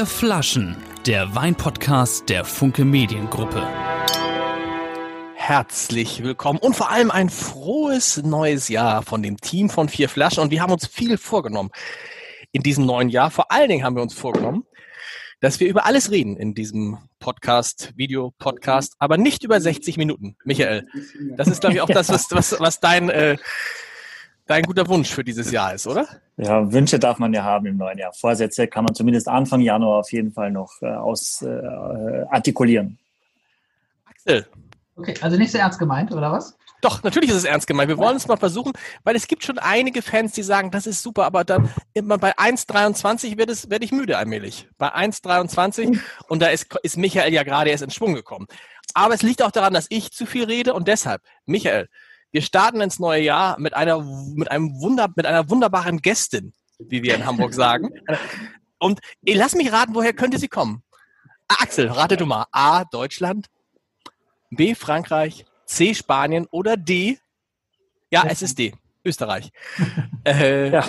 Vier Flaschen, der Weinpodcast der Funke Mediengruppe. Herzlich willkommen und vor allem ein frohes neues Jahr von dem Team von Vier Flaschen. Und wir haben uns viel vorgenommen in diesem neuen Jahr. Vor allen Dingen haben wir uns vorgenommen, dass wir über alles reden in diesem Podcast, Video-Podcast, aber nicht über 60 Minuten. Michael, das ist, glaube ich, auch das, was, was, was dein, äh, dein guter Wunsch für dieses Jahr ist, oder? Ja, Wünsche darf man ja haben im neuen Jahr. Vorsätze kann man zumindest Anfang Januar auf jeden Fall noch äh, aus, äh, artikulieren. Axel. Okay, also nicht so ernst gemeint, oder was? Doch, natürlich ist es ernst gemeint. Wir wollen es mal versuchen, weil es gibt schon einige Fans, die sagen, das ist super, aber dann immer bei 1,23 werde werd ich müde allmählich. Bei 1,23 und da ist, ist Michael ja gerade erst in Schwung gekommen. Aber es liegt auch daran, dass ich zu viel rede und deshalb, Michael, wir starten ins neue Jahr mit einer, mit einem Wunder, mit einer wunderbaren Gästin, wie wir in Hamburg sagen. Und lass mich raten, woher könnte sie kommen? Ah, Axel, rate du mal. A, Deutschland. B, Frankreich. C, Spanien oder D? Ja, es ist D, Österreich. äh, ja.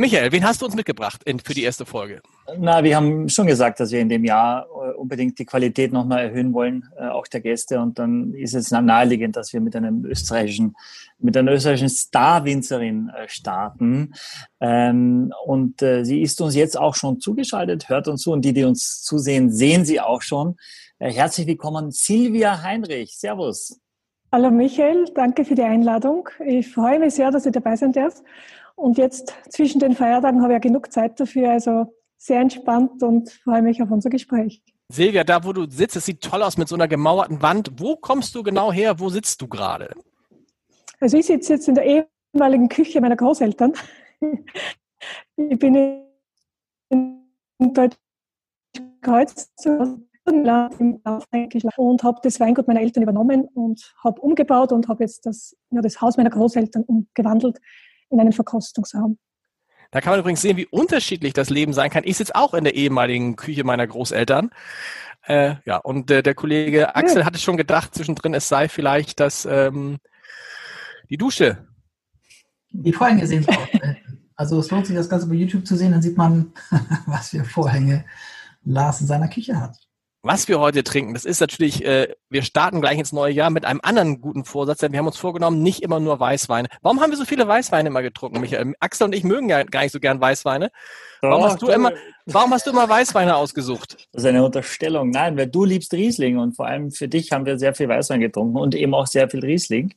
Michael, wen hast du uns mitgebracht in, für die erste Folge? Na, wir haben schon gesagt, dass wir in dem Jahr äh, unbedingt die Qualität nochmal erhöhen wollen, äh, auch der Gäste. Und dann ist es naheliegend, dass wir mit einem österreichischen, mit einer österreichischen Star-Winzerin äh, starten. Ähm, und äh, sie ist uns jetzt auch schon zugeschaltet, hört uns zu und die, die uns zusehen, sehen sie auch schon. Äh, herzlich willkommen, Silvia Heinrich. Servus. Hallo Michael, danke für die Einladung. Ich freue mich sehr, dass ich dabei sein darf. Und jetzt zwischen den Feiertagen habe ich ja genug Zeit dafür, also sehr entspannt und freue mich auf unser Gespräch. Silvia, da wo du sitzt, es sieht toll aus mit so einer gemauerten Wand. Wo kommst du genau her? Wo sitzt du gerade? Also ich sitze jetzt in der ehemaligen Küche meiner Großeltern. Ich bin in Deutschkreuz und habe das Weingut meiner Eltern übernommen und habe umgebaut und habe jetzt das, ja, das Haus meiner Großeltern umgewandelt in einen Verkostungsraum. Da kann man übrigens sehen, wie unterschiedlich das Leben sein kann. Ich sitze auch in der ehemaligen Küche meiner Großeltern. Äh, ja, und äh, der Kollege Axel ja. hatte schon gedacht zwischendrin, es sei vielleicht das ähm, die Dusche. Die Vorhänge sehen auch. Äh, also es lohnt sich, das Ganze bei YouTube zu sehen, dann sieht man, was für Vorhänge Lars in seiner Küche hat. Was wir heute trinken, das ist natürlich, äh, wir starten gleich ins neue Jahr mit einem anderen guten Vorsatz, denn wir haben uns vorgenommen, nicht immer nur Weißweine. Warum haben wir so viele Weißweine immer getrunken, Michael? Axel und ich mögen ja gar nicht so gern Weißweine. Warum, hast, du immer, warum hast du immer Weißweine ausgesucht? Das ist eine Unterstellung. Nein, weil du liebst Riesling und vor allem für dich haben wir sehr viel Weißwein getrunken und eben auch sehr viel Riesling.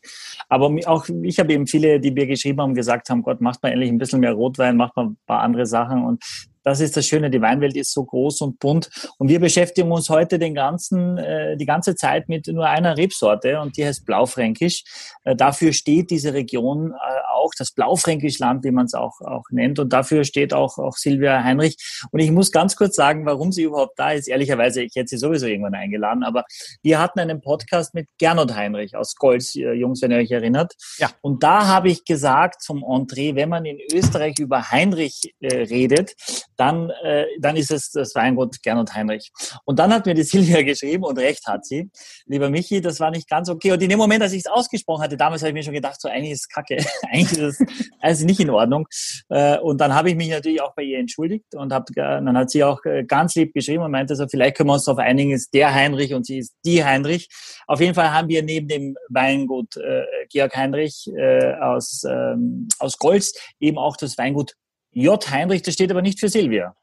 Aber auch ich habe eben viele, die mir geschrieben haben, gesagt haben, Gott, macht mal endlich ein bisschen mehr Rotwein, macht mal ein paar andere Sachen und das ist das Schöne, die Weinwelt ist so groß und bunt. Und wir beschäftigen uns heute den ganzen, äh, die ganze Zeit mit nur einer Rebsorte und die heißt Blaufränkisch. Äh, dafür steht diese Region äh, auch, das Blaufränkischland, wie man es auch, auch nennt. Und dafür steht auch, auch Silvia Heinrich. Und ich muss ganz kurz sagen, warum sie überhaupt da ist. Ehrlicherweise, ich hätte sie sowieso irgendwann eingeladen, aber wir hatten einen Podcast mit Gernot Heinrich aus Golz, äh, Jungs, wenn ihr euch erinnert. Ja. Und da habe ich gesagt zum Entree, wenn man in Österreich über Heinrich äh, redet, dann, äh, dann ist es das Weingut Gernot Heinrich. Und dann hat mir die Silvia geschrieben und recht hat sie. Lieber Michi, das war nicht ganz okay. Und in dem Moment, als ich es ausgesprochen hatte, damals habe ich mir schon gedacht, so eigentlich ist es kacke. eigentlich ist es also nicht in Ordnung. Äh, und dann habe ich mich natürlich auch bei ihr entschuldigt und hab, dann hat sie auch äh, ganz lieb geschrieben und meinte so, vielleicht können wir uns darauf einigen, ist der Heinrich und sie ist die Heinrich. Auf jeden Fall haben wir neben dem Weingut äh, Georg Heinrich äh, aus, ähm, aus Golz eben auch das Weingut J. Heinrich, das steht aber nicht für Silvia.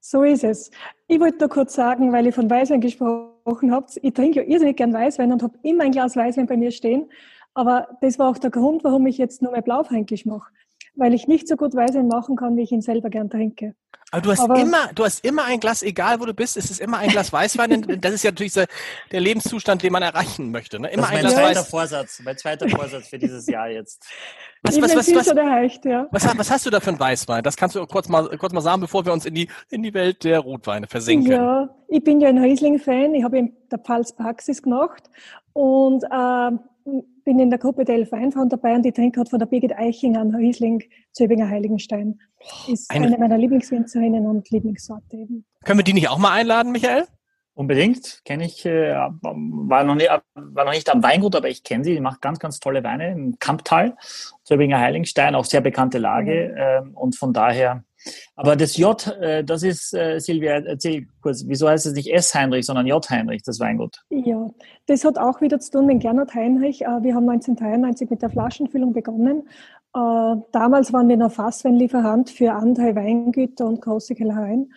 So ist es. Ich wollte nur kurz sagen, weil ich von Weißwein gesprochen habe, ich trinke ja irrsinnig gern Weißwein und habe immer ein Glas Weißwein bei mir stehen. Aber das war auch der Grund, warum ich jetzt nur mehr Blaufränkisch mache. Weil ich nicht so gut Weißwein machen kann, wie ich ihn selber gern trinke. Aber du hast Aber immer, du hast immer ein Glas, egal wo du bist, es ist immer ein Glas Weißwein. das ist ja natürlich der Lebenszustand, den man erreichen möchte. Ne? Immer das ist mein ein Glas zweiter Weiß Vorsatz, mein zweiter Vorsatz für dieses Jahr jetzt. Was, was, was, was, erreicht, ja. was, was, hast du da für ein Weißwein? Das kannst du kurz mal, kurz mal sagen, bevor wir uns in die, in die Welt der Rotweine versinken. Ja, ich bin ja ein Riesling-Fan. Ich habe in der Pfalz Praxis gemacht und äh, bin in der Gruppe der Elf Weinfrauen dabei und die trinke hat von der Birgit Eiching an Riesling Zöbinger Heiligenstein. Ist eine, eine meiner Lieblingswinzerinnen und Lieblingssorte eben. Können wir die nicht auch mal einladen, Michael? Unbedingt, kenne ich, äh, war, noch nicht, war noch nicht am Weingut, aber ich kenne sie, die macht ganz, ganz tolle Weine im Kamptal, Zöbinger Heiligenstein, auch sehr bekannte Lage mhm. ähm, und von daher Aber das J, äh, das ist, äh, Silvia, erzähl kurz, wieso heißt es nicht S. Heinrich, sondern J. Heinrich, das Weingut? Ja, das hat auch wieder zu tun mit Gernot Heinrich. Äh, wir haben 1993 mit der Flaschenfüllung begonnen. Damals waren wir noch Fassweinlieferant für andere Weingüter und große Kellereien.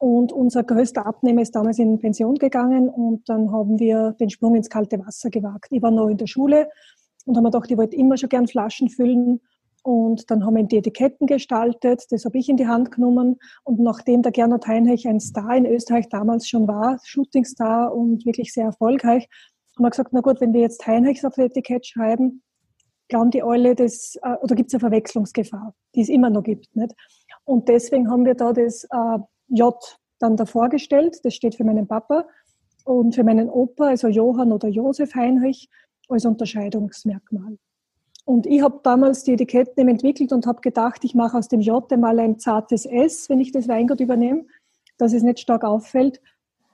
Und unser größter Abnehmer ist damals in Pension gegangen und dann haben wir den Sprung ins kalte Wasser gewagt. Ich war noch in der Schule und haben mir gedacht, ich wollte immer schon gern Flaschen füllen und dann haben wir die Etiketten gestaltet, das habe ich in die Hand genommen. Und nachdem der Gernot Heinrich ein Star in Österreich damals schon war, Shootingstar und wirklich sehr erfolgreich, haben wir gesagt, na gut, wenn wir jetzt Heinrichs auf das Etikett schreiben, glauben die alle, das, äh, oder gibt es eine Verwechslungsgefahr, die es immer noch gibt. Nicht? Und deswegen haben wir da das äh, J dann davor gestellt, das steht für meinen Papa und für meinen Opa, also Johann oder Josef Heinrich, als Unterscheidungsmerkmal. Und ich habe damals die Etiketten entwickelt und habe gedacht, ich mache aus dem J mal ein zartes S, wenn ich das Weingut übernehme, dass es nicht stark auffällt.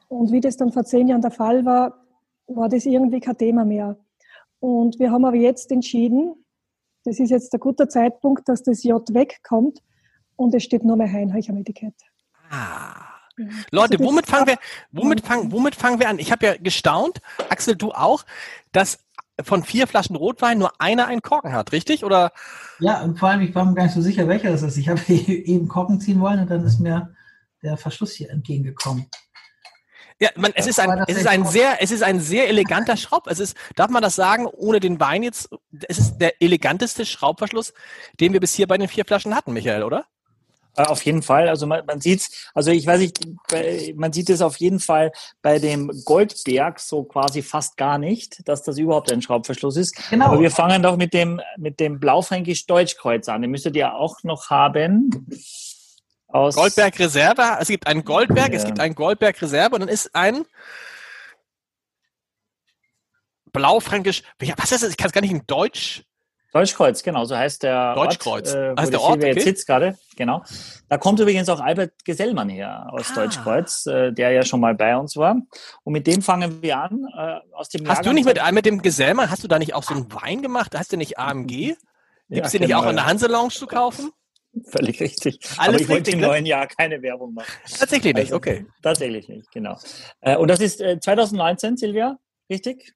Und wie das dann vor zehn Jahren der Fall war, war das irgendwie kein Thema mehr. Und wir haben aber jetzt entschieden, das ist jetzt der gute Zeitpunkt, dass das J wegkommt und es steht nur mehr Heinrich am Etikett. Ah. Leute, also womit fangen wir, womit fangen, womit fangen wir an? Ich habe ja gestaunt, Axel, du auch, dass von vier Flaschen Rotwein nur einer einen Korken hat, richtig? Oder? Ja, und vor allem, ich war mir gar nicht so sicher, welcher das ist. Ich habe eben Korken ziehen wollen und dann ist mir der Verschluss hier entgegengekommen. Ja, man, es ist ein, es ist ein sehr, es ist ein sehr eleganter Schraub. Es ist, darf man das sagen, ohne den Wein jetzt? Es ist der eleganteste Schraubverschluss, den wir bis hier bei den vier Flaschen hatten, Michael, oder? Äh, auf jeden Fall. Also man, man sieht also ich weiß nicht, man sieht es auf jeden Fall bei dem Goldberg so quasi fast gar nicht, dass das überhaupt ein Schraubverschluss ist. Genau. Aber wir fangen doch mit dem, mit dem Blaufränkisch Deutschkreuz an. Den müsstet ihr auch noch haben. Aus Goldberg Reserve. Es gibt einen Goldberg, ja. es gibt einen Goldberg Reserve und dann ist ein Blaufränkisch. Was ist das? Ich kann es gar nicht in Deutsch Deutschkreuz, genau, so heißt der Deutschkreuz. Ort, äh, heißt der Ort, okay. jetzt sitzt gerade, genau. Da kommt übrigens auch Albert Gesellmann her aus ah. Deutschkreuz, äh, der ja schon mal bei uns war. Und mit dem fangen wir an. Äh, aus dem hast Jahrgang du nicht mit, mit dem Gesellmann, hast du da nicht auch so einen Wein gemacht? Hast du nicht AMG? Gibt es ja, den nicht genau, auch in der Hanse Lounge zu kaufen? Völlig richtig. Alles Aber ich wollte im ne? neuen Jahr keine Werbung machen. Tatsächlich nicht, also, okay. Tatsächlich nicht, genau. Äh, und das ist 2019, äh, Silvia, richtig?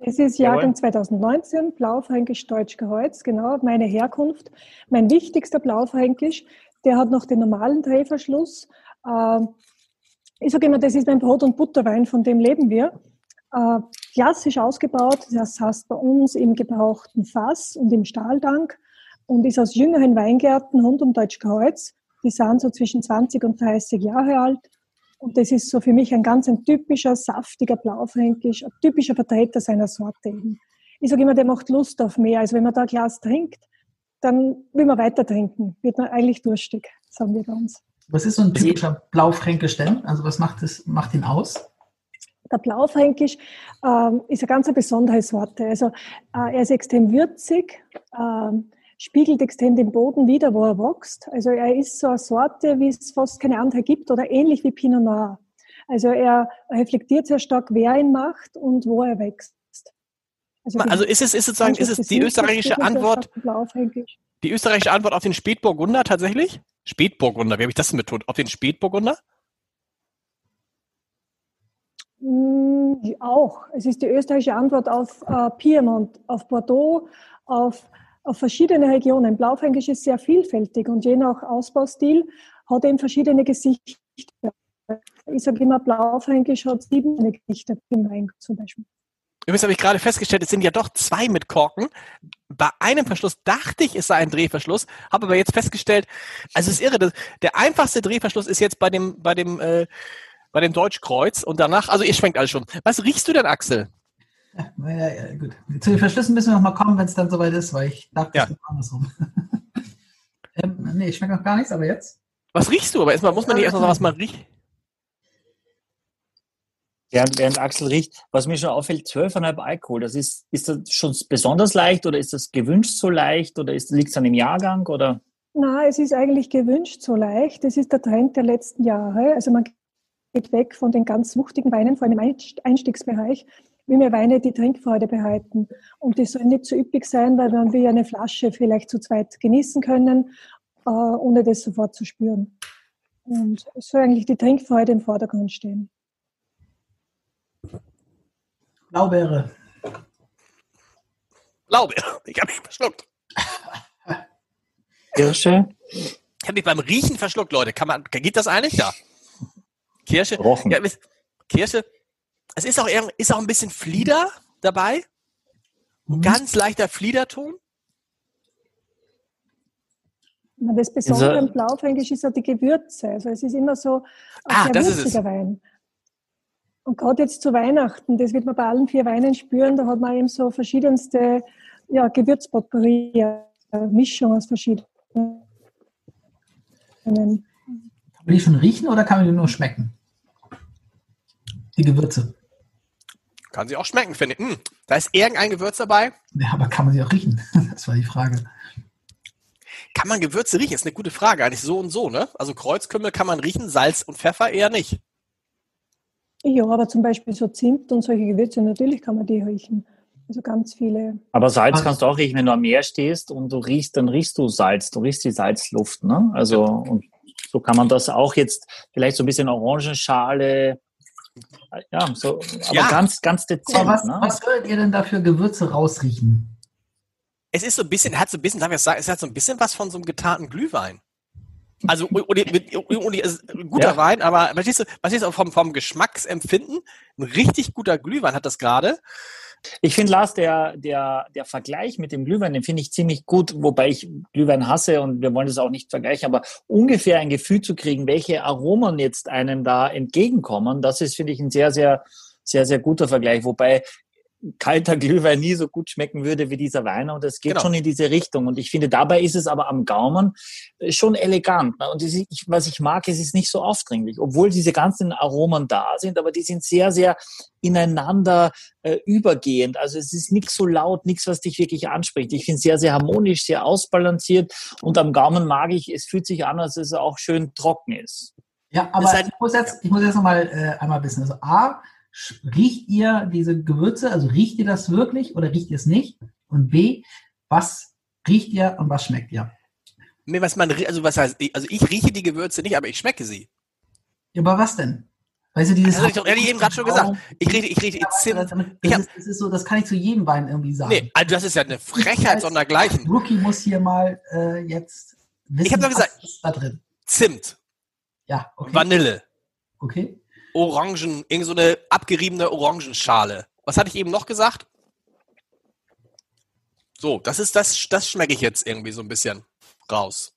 Es ist Jahrgang 2019, Blaufränkisch Deutsch Geholz, genau, meine Herkunft. Mein wichtigster Blaufränkisch, der hat noch den normalen Drehverschluss. Ähm, ich sage immer, das ist ein Brot- und Butterwein, von dem leben wir. Äh, klassisch ausgebaut, das heißt bei uns im gebrauchten Fass und im Stahldank und ist aus jüngeren Weingärten rund um Deutsch Kreuz. Die sind so zwischen 20 und 30 Jahre alt und das ist so für mich ein ganz ein typischer, saftiger Blaufränkisch, ein typischer Vertreter seiner Sorte eben. Ich sage immer, der macht Lust auf mehr. Also wenn man da ein Glas trinkt, dann will man weiter trinken. Wird man eigentlich durstig, sagen wir bei uns. Was ist so ein typischer Blaufränkisch denn? Also was macht, das, macht ihn aus? Der Blaufränkisch ähm, ist eine ganz besondere Sorte. Also äh, er ist extrem würzig, ähm, spiegelt extrem den Boden wieder, wo er wächst. Also er ist so eine Sorte, wie es fast keine andere gibt oder ähnlich wie Pinot Noir. Also er reflektiert sehr stark, wer ihn macht und wo er wächst. Also, also ist es, ist sozusagen, ist es die österreichische Antwort, die österreichische Antwort auf den Spätburgunder tatsächlich? Spätburgunder, wie habe ich das denn betont? Auf den Spätburgunder? Mm, auch. Es ist die österreichische Antwort auf äh, Piemont, auf Bordeaux, auf auf verschiedene Regionen. Blaufränkisch ist sehr vielfältig und je nach Ausbaustil hat eben verschiedene Gesichter. Ich sage immer, Blaufränkisch hat sieben Gesichter im Wein zum Beispiel. Übrigens habe ich gerade festgestellt, es sind ja doch zwei mit Korken. Bei einem Verschluss dachte ich, es sei ein Drehverschluss, habe aber jetzt festgestellt, also es ist irre, der einfachste Drehverschluss ist jetzt bei dem, bei dem, äh, bei dem Deutschkreuz und danach, also ihr schwenkt alles schon. Was riechst du denn, Axel? Ja, ja, gut. Zu den Verschlüssen müssen wir noch mal kommen, wenn es dann soweit ist, weil ich dachte, das ja. ist andersrum. ähm, nee, ich schmecke noch gar nichts, aber jetzt. Was riechst du? Aber erstmal muss man nicht erstmal sagen, was man riecht. Während, während Axel riecht, was mir schon auffällt, 12,5 Alkohol, das ist, ist das schon besonders leicht oder ist das gewünscht so leicht oder liegt es an dem Jahrgang oder? Na, es ist eigentlich gewünscht so leicht. Das ist der Trend der letzten Jahre. Also man geht weg von den ganz wuchtigen Weinen, vor allem im Einstiegsbereich, wie mir Weine die Trinkfreude behalten. Und die sollen nicht zu üppig sein, weil dann wir eine Flasche vielleicht zu zweit genießen können. äh, ohne das sofort zu spüren. Und es soll eigentlich die Trinkfreude im Vordergrund stehen. Blaubeere. Blaubeere. Ich habe mich verschluckt. Kirsche? Ich habe mich beim Riechen verschluckt, Leute. Kann man, geht das eigentlich? Ja. Kirsche. Rochen. Ja, Kirsche. Es ist auch, ist auch ein bisschen Flieder dabei. Mhm. Ganz leichter Fliederton. Na, Das Besondere Dieser- am Blaufränkisch ist ja die Gewürze. Also es ist immer so ein Ah, sehr würziger Wein. Und gerade jetzt zu Weihnachten, das wird man bei allen vier Weinen spüren, da hat man eben so verschiedenste ja, Gewürzpotpourri, Mischung aus verschiedenen. Kann man die schon riechen oder kann man die nur schmecken? Die Gewürze. Kann sie auch schmecken, finde ich. Hm, da ist irgendein Gewürz dabei. Ja, aber kann man sie auch riechen? Das war die Frage. Kann man Gewürze riechen? Ist eine gute Frage. Eigentlich so und so, ne? Also Kreuzkümmel kann man riechen, Salz und Pfeffer eher nicht. Ja, aber zum Beispiel so Zimt und solche Gewürze, natürlich kann man die riechen. Also ganz viele. Aber Salz Ah. kannst du auch riechen, wenn du am Meer stehst und du riechst, dann riechst du Salz, du riechst die Salzluft. Ne? Also und so kann man das auch jetzt vielleicht so ein bisschen Orangenschale, ja, so, aber Ja. ganz, ganz dezent. Aber was, ne? was würdet ihr denn da für Gewürze rausriechen? Es ist so ein bisschen, hat so ein bisschen, darf ich sagen, es hat so ein bisschen was von so einem getarnten Glühwein. Also, und, und, und, und, es ist ein guter Ja. Wein, aber verstehst du, verstehst du vom, vom Geschmacksempfinden? Ein richtig guter Glühwein hat das gerade. Ich finde, Lars, der, der, der Vergleich mit dem Glühwein, den finde ich ziemlich gut, wobei ich Glühwein hasse und wir wollen das auch nicht vergleichen, aber ungefähr ein Gefühl zu kriegen, welche Aromen jetzt einem da entgegenkommen, das ist, finde ich, ein sehr, sehr, sehr, sehr guter Vergleich, wobei kalter Glühwein nie so gut schmecken würde wie dieser Wein und es geht Genau. schon in diese Richtung und ich finde, dabei ist es aber am Gaumen äh, schon elegant. ne? Und was ich mag, es ist nicht so aufdringlich, obwohl diese ganzen Aromen da sind, aber die sind sehr, sehr ineinander äh, übergehend. Also es ist nichts so laut, nichts, was dich wirklich anspricht. Ich finde es sehr, sehr harmonisch, sehr ausbalanciert und am Gaumen mag ich, es fühlt sich an, als es auch schön trocken ist. Ja, aber Ist halt- ich muss jetzt, ich muss jetzt nochmal äh, einmal wissen. Also A, riecht ihr diese Gewürze, also riecht ihr das wirklich oder riecht ihr es nicht? Und B, was riecht ihr und was schmeckt ihr? Nee, was man, also was heißt, also ich rieche die Gewürze nicht, aber ich schmecke sie. Ja, aber was denn? Weißt du, dieses. Das hab ich doch- hätte ich eben gerade schon gesagt. Ich rieche, ich rieche Ja, Zimt. das, ist, das ist so, das kann ich zu jedem Wein irgendwie sagen. Nee, also das ist ja eine Frechheit sondergleichen. Rookie muss hier mal äh, jetzt wissen, Ich hab doch gesagt- was ist da drin. Zimt, Ja, okay. Vanille, okay. Orangen, irgend so eine abgeriebene Orangenschale. Was hatte ich eben noch gesagt? So, das ist das, das schmecke ich jetzt irgendwie so ein bisschen raus.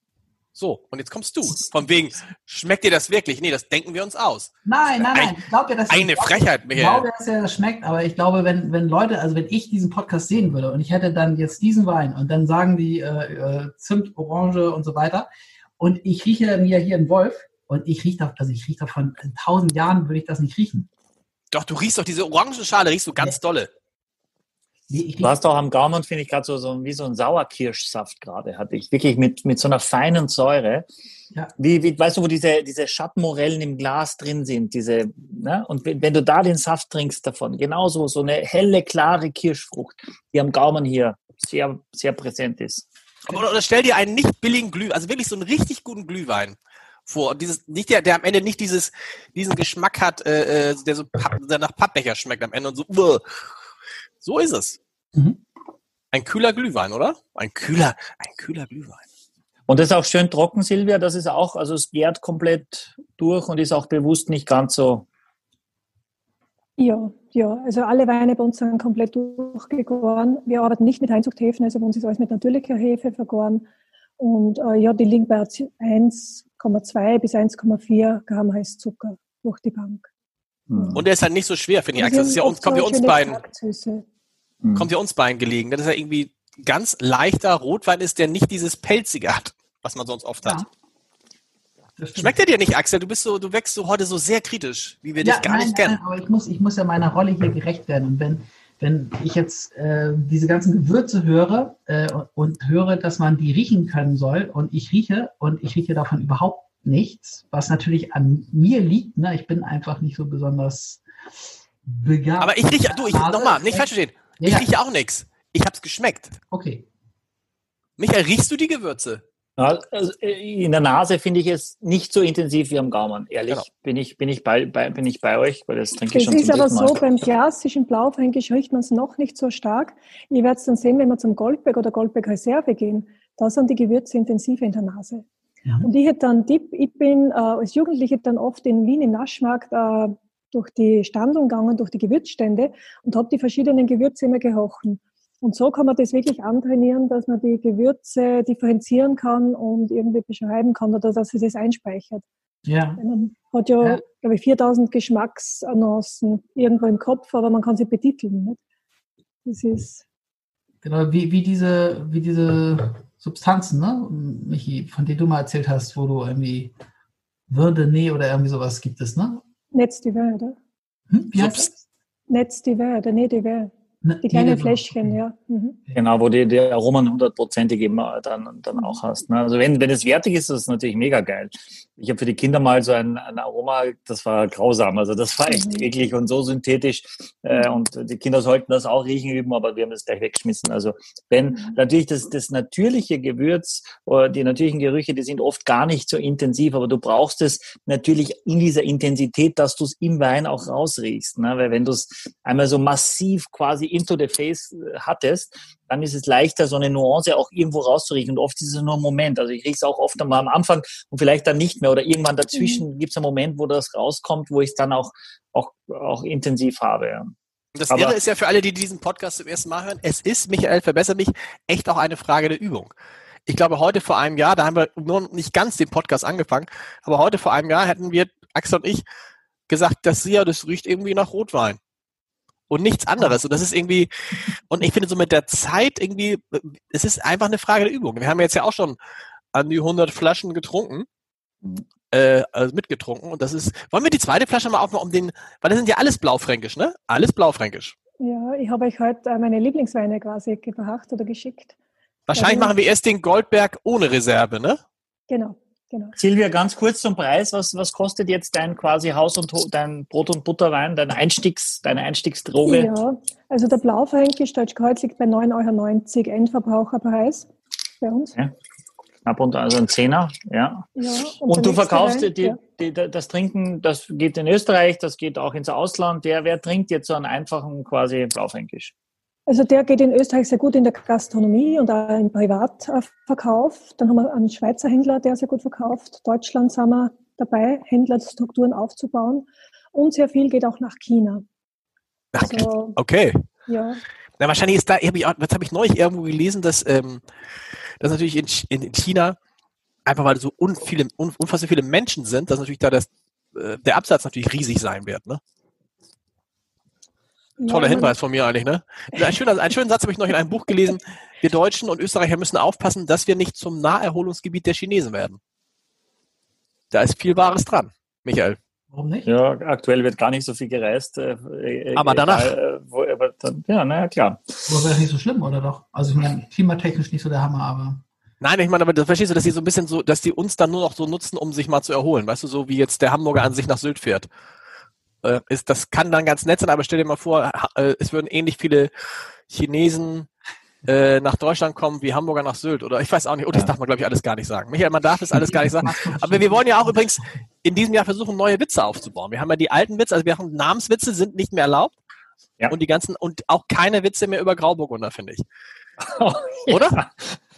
So, und jetzt kommst du. Von wegen, schmeckt dir das wirklich? Nee, das denken wir uns aus. Nein, nein, Ein- nein. Ich glaube ja, dass Eine ich glaub- Frechheit, Ich Michael. glaube, dass er das schmeckt, aber ich glaube, wenn, wenn Leute, also wenn ich diesen Podcast sehen würde und ich hätte dann jetzt diesen Wein und dann sagen die äh, äh, Zimt, Orange und so weiter und ich rieche mir hier einen Wolf und ich rieche da, also ich rieche davon in tausend Jahren würde ich das nicht riechen. Doch, du riechst doch diese Orangenschale, riechst du ganz dolle. Nee, ich Du hast auch am Gaumen, finde ich, gerade so, so wie so ein Sauerkirschsaft gerade, hatte ich. Wirklich mit, mit so einer feinen Säure. Ja. Wie, wie, weißt du, wo diese, diese Schattenmorellen im Glas drin sind, diese, ne? Und wenn, wenn du da den Saft trinkst davon, genauso, so eine helle, klare Kirschfrucht, die am Gaumen hier sehr, sehr präsent ist. Aber oder stell dir einen nicht billigen Glühwein, also wirklich so einen richtig guten Glühwein vor. Und dieses, nicht der, der am Ende nicht dieses, diesen Geschmack hat, äh, äh, der so Papp, der nach Pappbecher schmeckt am Ende und so. Uah. So ist es. Mhm. Ein kühler Glühwein, oder? Ein kühler, ein kühler Glühwein. Und das ist auch schön trocken, Silvia. Das ist auch, also es gärt komplett durch und ist auch bewusst nicht ganz so. Ja, ja, also alle Weine bei uns sind komplett durchgegoren. Wir arbeiten nicht mit Einzuchthäfen, also bei uns ist alles mit natürlicher Hefe vergoren. Und äh, ja, die liegen bei 1,2 bis 1,4 Gramm Heißzucker durch die Bank. Hm. Und der ist halt nicht so schwer, finde ich. Und Axel. Das ist ja uns, kommt ja uns beiden, Taktsüße. Hm. kommt ja uns beiden gelegen. Das ist ja irgendwie ganz leichter Rotwein ist, der nicht dieses Pelzige hat, was man sonst oft hat. Ja. Das stimmt. Schmeckt er dir nicht, Axel? Du bist so, du wächst so heute so sehr kritisch, wie wir dich gar nein, nicht kennen. Nein, aber ich muss, ich muss ja meiner Rolle hier gerecht werden. Und wenn, wenn ich jetzt äh, diese ganzen Gewürze höre äh, und, und höre, dass man die riechen können soll und ich rieche und ich rieche davon überhaupt nichts, was natürlich an mir liegt. Ne? Ich bin einfach nicht so besonders begabt. Aber ich rieche, du, ich, nochmal, nicht falsch verstehen. Ja, Ich ja. rieche auch nichts. Ich hab's geschmeckt. Okay. Michael, riechst du die Gewürze? Also äh, in der Nase finde ich es nicht so intensiv wie am Gaumen. Ehrlich, Genau. bin ich, bin ich bei, bei, bin ich bei euch, weil das trinke Das ich schon ist zum aber so, beim klassischen Blaufränkisch riecht man es noch nicht so stark. Ihr werdet es dann sehen, wenn wir zum Goldberg oder Goldberg Reserve gehen. Da sind die Gewürze intensiver in der Nase. Ja. Und ich hätte dann Tipp, ich bin äh, als Jugendliche dann oft in Wien im Naschmarkt äh, durch die Standung gegangen, durch die Gewürzstände und habe die verschiedenen Gewürze immer gerochen. Und so kann man das wirklich antrainieren, dass man die Gewürze differenzieren kann und irgendwie beschreiben kann oder dass sie das einspeichert. Ja. Man hat ja, Ja. glaube ich, 4000 Geschmacksannoncen irgendwo im Kopf, aber man kann sie betiteln. Nicht? Das ist, Genau, wie, wie diese, wie diese Substanzen, ne, Michi, von denen du mal erzählt hast, wo du irgendwie Würde, Nee oder irgendwie sowas gibt es, ne? Netz die Welt, oder? Hm? Wie heißt das? Netz die Welt, nee, die Welt. Ne, Die kleinen nee, Fläschchen, ja. Mhm. Genau, wo die, die Aromen hundertprozentig eben äh, dann, dann auch hast. Ne? Also wenn, wenn es wertig ist, ist es natürlich mega geil. Ich habe für die Kinder mal so ein, ein Aroma, das war grausam. Also das war echt Mhm. eklig und so synthetisch. Äh, und die Kinder sollten das auch riechen üben, aber wir haben das gleich weggeschmissen. Also wenn Mhm. natürlich das, das natürliche Gewürz oder die natürlichen Gerüche, die sind oft gar nicht so intensiv, aber du brauchst es natürlich in dieser Intensität, dass du es im Wein auch rausriechst. Ne? Weil wenn du es einmal so massiv quasi into the face äh, hattest, dann ist es leichter, so eine Nuance auch irgendwo rauszuriechen. Und oft ist es nur ein Moment. Also ich rieche es auch oft einmal am Anfang und vielleicht dann nicht mehr. Oder irgendwann dazwischen gibt es einen Moment, wo das rauskommt, wo ich es dann auch, auch, auch intensiv habe. Ja. Das Aber- Irre ist ja für alle, die diesen Podcast zum ersten Mal hören, es ist, Michael, verbessere mich, echt auch eine Frage der Übung. Ich glaube, heute vor einem Jahr, da haben wir nur nicht ganz den Podcast angefangen, aber heute vor einem Jahr hätten wir, Axel und ich, gesagt, das ja, das riecht irgendwie nach Rotwein. Und nichts anderes. Und das ist irgendwie, und ich finde so mit der Zeit irgendwie, es ist einfach eine Frage der Übung. Wir haben jetzt ja auch schon an die 100 Flaschen getrunken, äh, also mitgetrunken. Und das ist, wollen wir die zweite Flasche mal aufmachen, um den, weil das sind ja alles Blaufränkisch, ne? Alles Blaufränkisch. Ja, ich habe euch heute äh, meine Lieblingsweine quasi gebracht oder geschickt. Wahrscheinlich machen wir erst den Goldberg ohne Reserve, ne? Genau, genau. Silvia, ganz kurz zum Preis. Was, was kostet jetzt dein quasi Haus- und dein Brot- und Butterwein, dein Einstiegs, deine Einstiegsdroge? Ja, also der Blaufränkisch Deutschkreuz liegt bei 9,90 Euro Endverbraucherpreis bei uns. Ja. Knapp unter, also ein Zehner, ja. Ja, Und, der du verkaufst Wein, die, ja. die, das Trinken, das geht in Österreich, das geht auch ins Ausland. Der, wer trinkt jetzt so einen einfachen quasi Blaufränkisch? Also der geht in Österreich sehr gut in der Gastronomie und auch im Privatverkauf. Dann haben wir einen Schweizer Händler, der sehr gut verkauft. Deutschland sind wir dabei, Händlerstrukturen aufzubauen. Und sehr viel geht auch nach China. Ach, Also, Okay. ja. Na, wahrscheinlich ist da, hab ich, was habe ich neulich irgendwo gelesen, dass, ähm, dass natürlich in, in China, einfach weil so un viele, un unfassbar viele Menschen sind, dass natürlich da das, äh, der Absatz natürlich riesig sein wird, ne? Toller Hinweis von mir eigentlich, ne? Ein schöner, einen schönen Satz habe ich noch in einem Buch gelesen. Wir Deutschen und Österreicher müssen aufpassen, dass wir nicht zum Naherholungsgebiet der Chinesen werden. Da ist viel Wahres dran, Michael. Warum nicht? Ja, aktuell wird gar nicht so viel gereist. äh, äh, Aber danach. Egal, äh, wo, aber dann, ja, naja, klar. Aber wäre nicht so schlimm, oder doch? Also ich meine, klimatechnisch nicht so der Hammer, aber. Nein, ich meine, aber das verstehst du, dass die so ein bisschen so, dass die uns dann nur noch so nutzen, um sich mal zu erholen. Weißt du, so wie jetzt der Hamburger an sich nach Sylt fährt. Äh, ist, das kann dann ganz nett sein, aber stell dir mal vor, äh, es würden ähnlich viele Chinesen äh, nach Deutschland kommen wie Hamburger nach Sylt. Oder ich weiß auch nicht, oder das Ja. darf man, glaube ich, alles gar nicht sagen. Michael, man darf das alles gar nicht sagen. Aber wir wollen ja auch übrigens in diesem Jahr versuchen, neue Witze aufzubauen. Wir haben ja die alten Witze, also wir haben Namenswitze sind nicht mehr erlaubt. Ja. Und die ganzen, und auch keine Witze mehr über Grauburgunder, finde ich. Oder?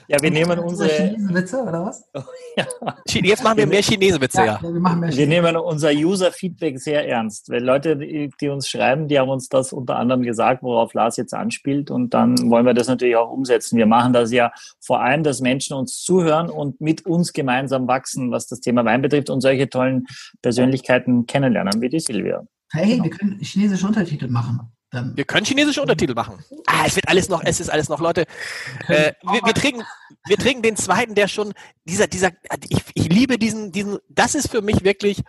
Ja, wir nehmen unsere, Chinesen-Witze, oder was? Chi- Jetzt machen wir mehr Chinesenwitze, ja. wir machen mehr wir Chinesen. nehmen unser User-Feedback sehr ernst. Weil Leute, die, die uns schreiben, die haben uns das unter anderem gesagt, worauf Lars jetzt anspielt. Und dann wollen wir das natürlich auch umsetzen. Wir machen das ja vor allem, dass Menschen uns zuhören und mit uns gemeinsam wachsen, was das Thema Wein betrifft und solche tollen Persönlichkeiten kennenlernen, wie die Silvia. Hey, wir können chinesische Untertitel machen. Dann. Wir können chinesische Untertitel machen. Ah, es wird alles noch, es ist alles noch, Leute. Äh, wir, wir trinken, wir trinken den zweiten, der schon, dieser, dieser, ich, ich liebe diesen, diesen, das ist für mich wirklich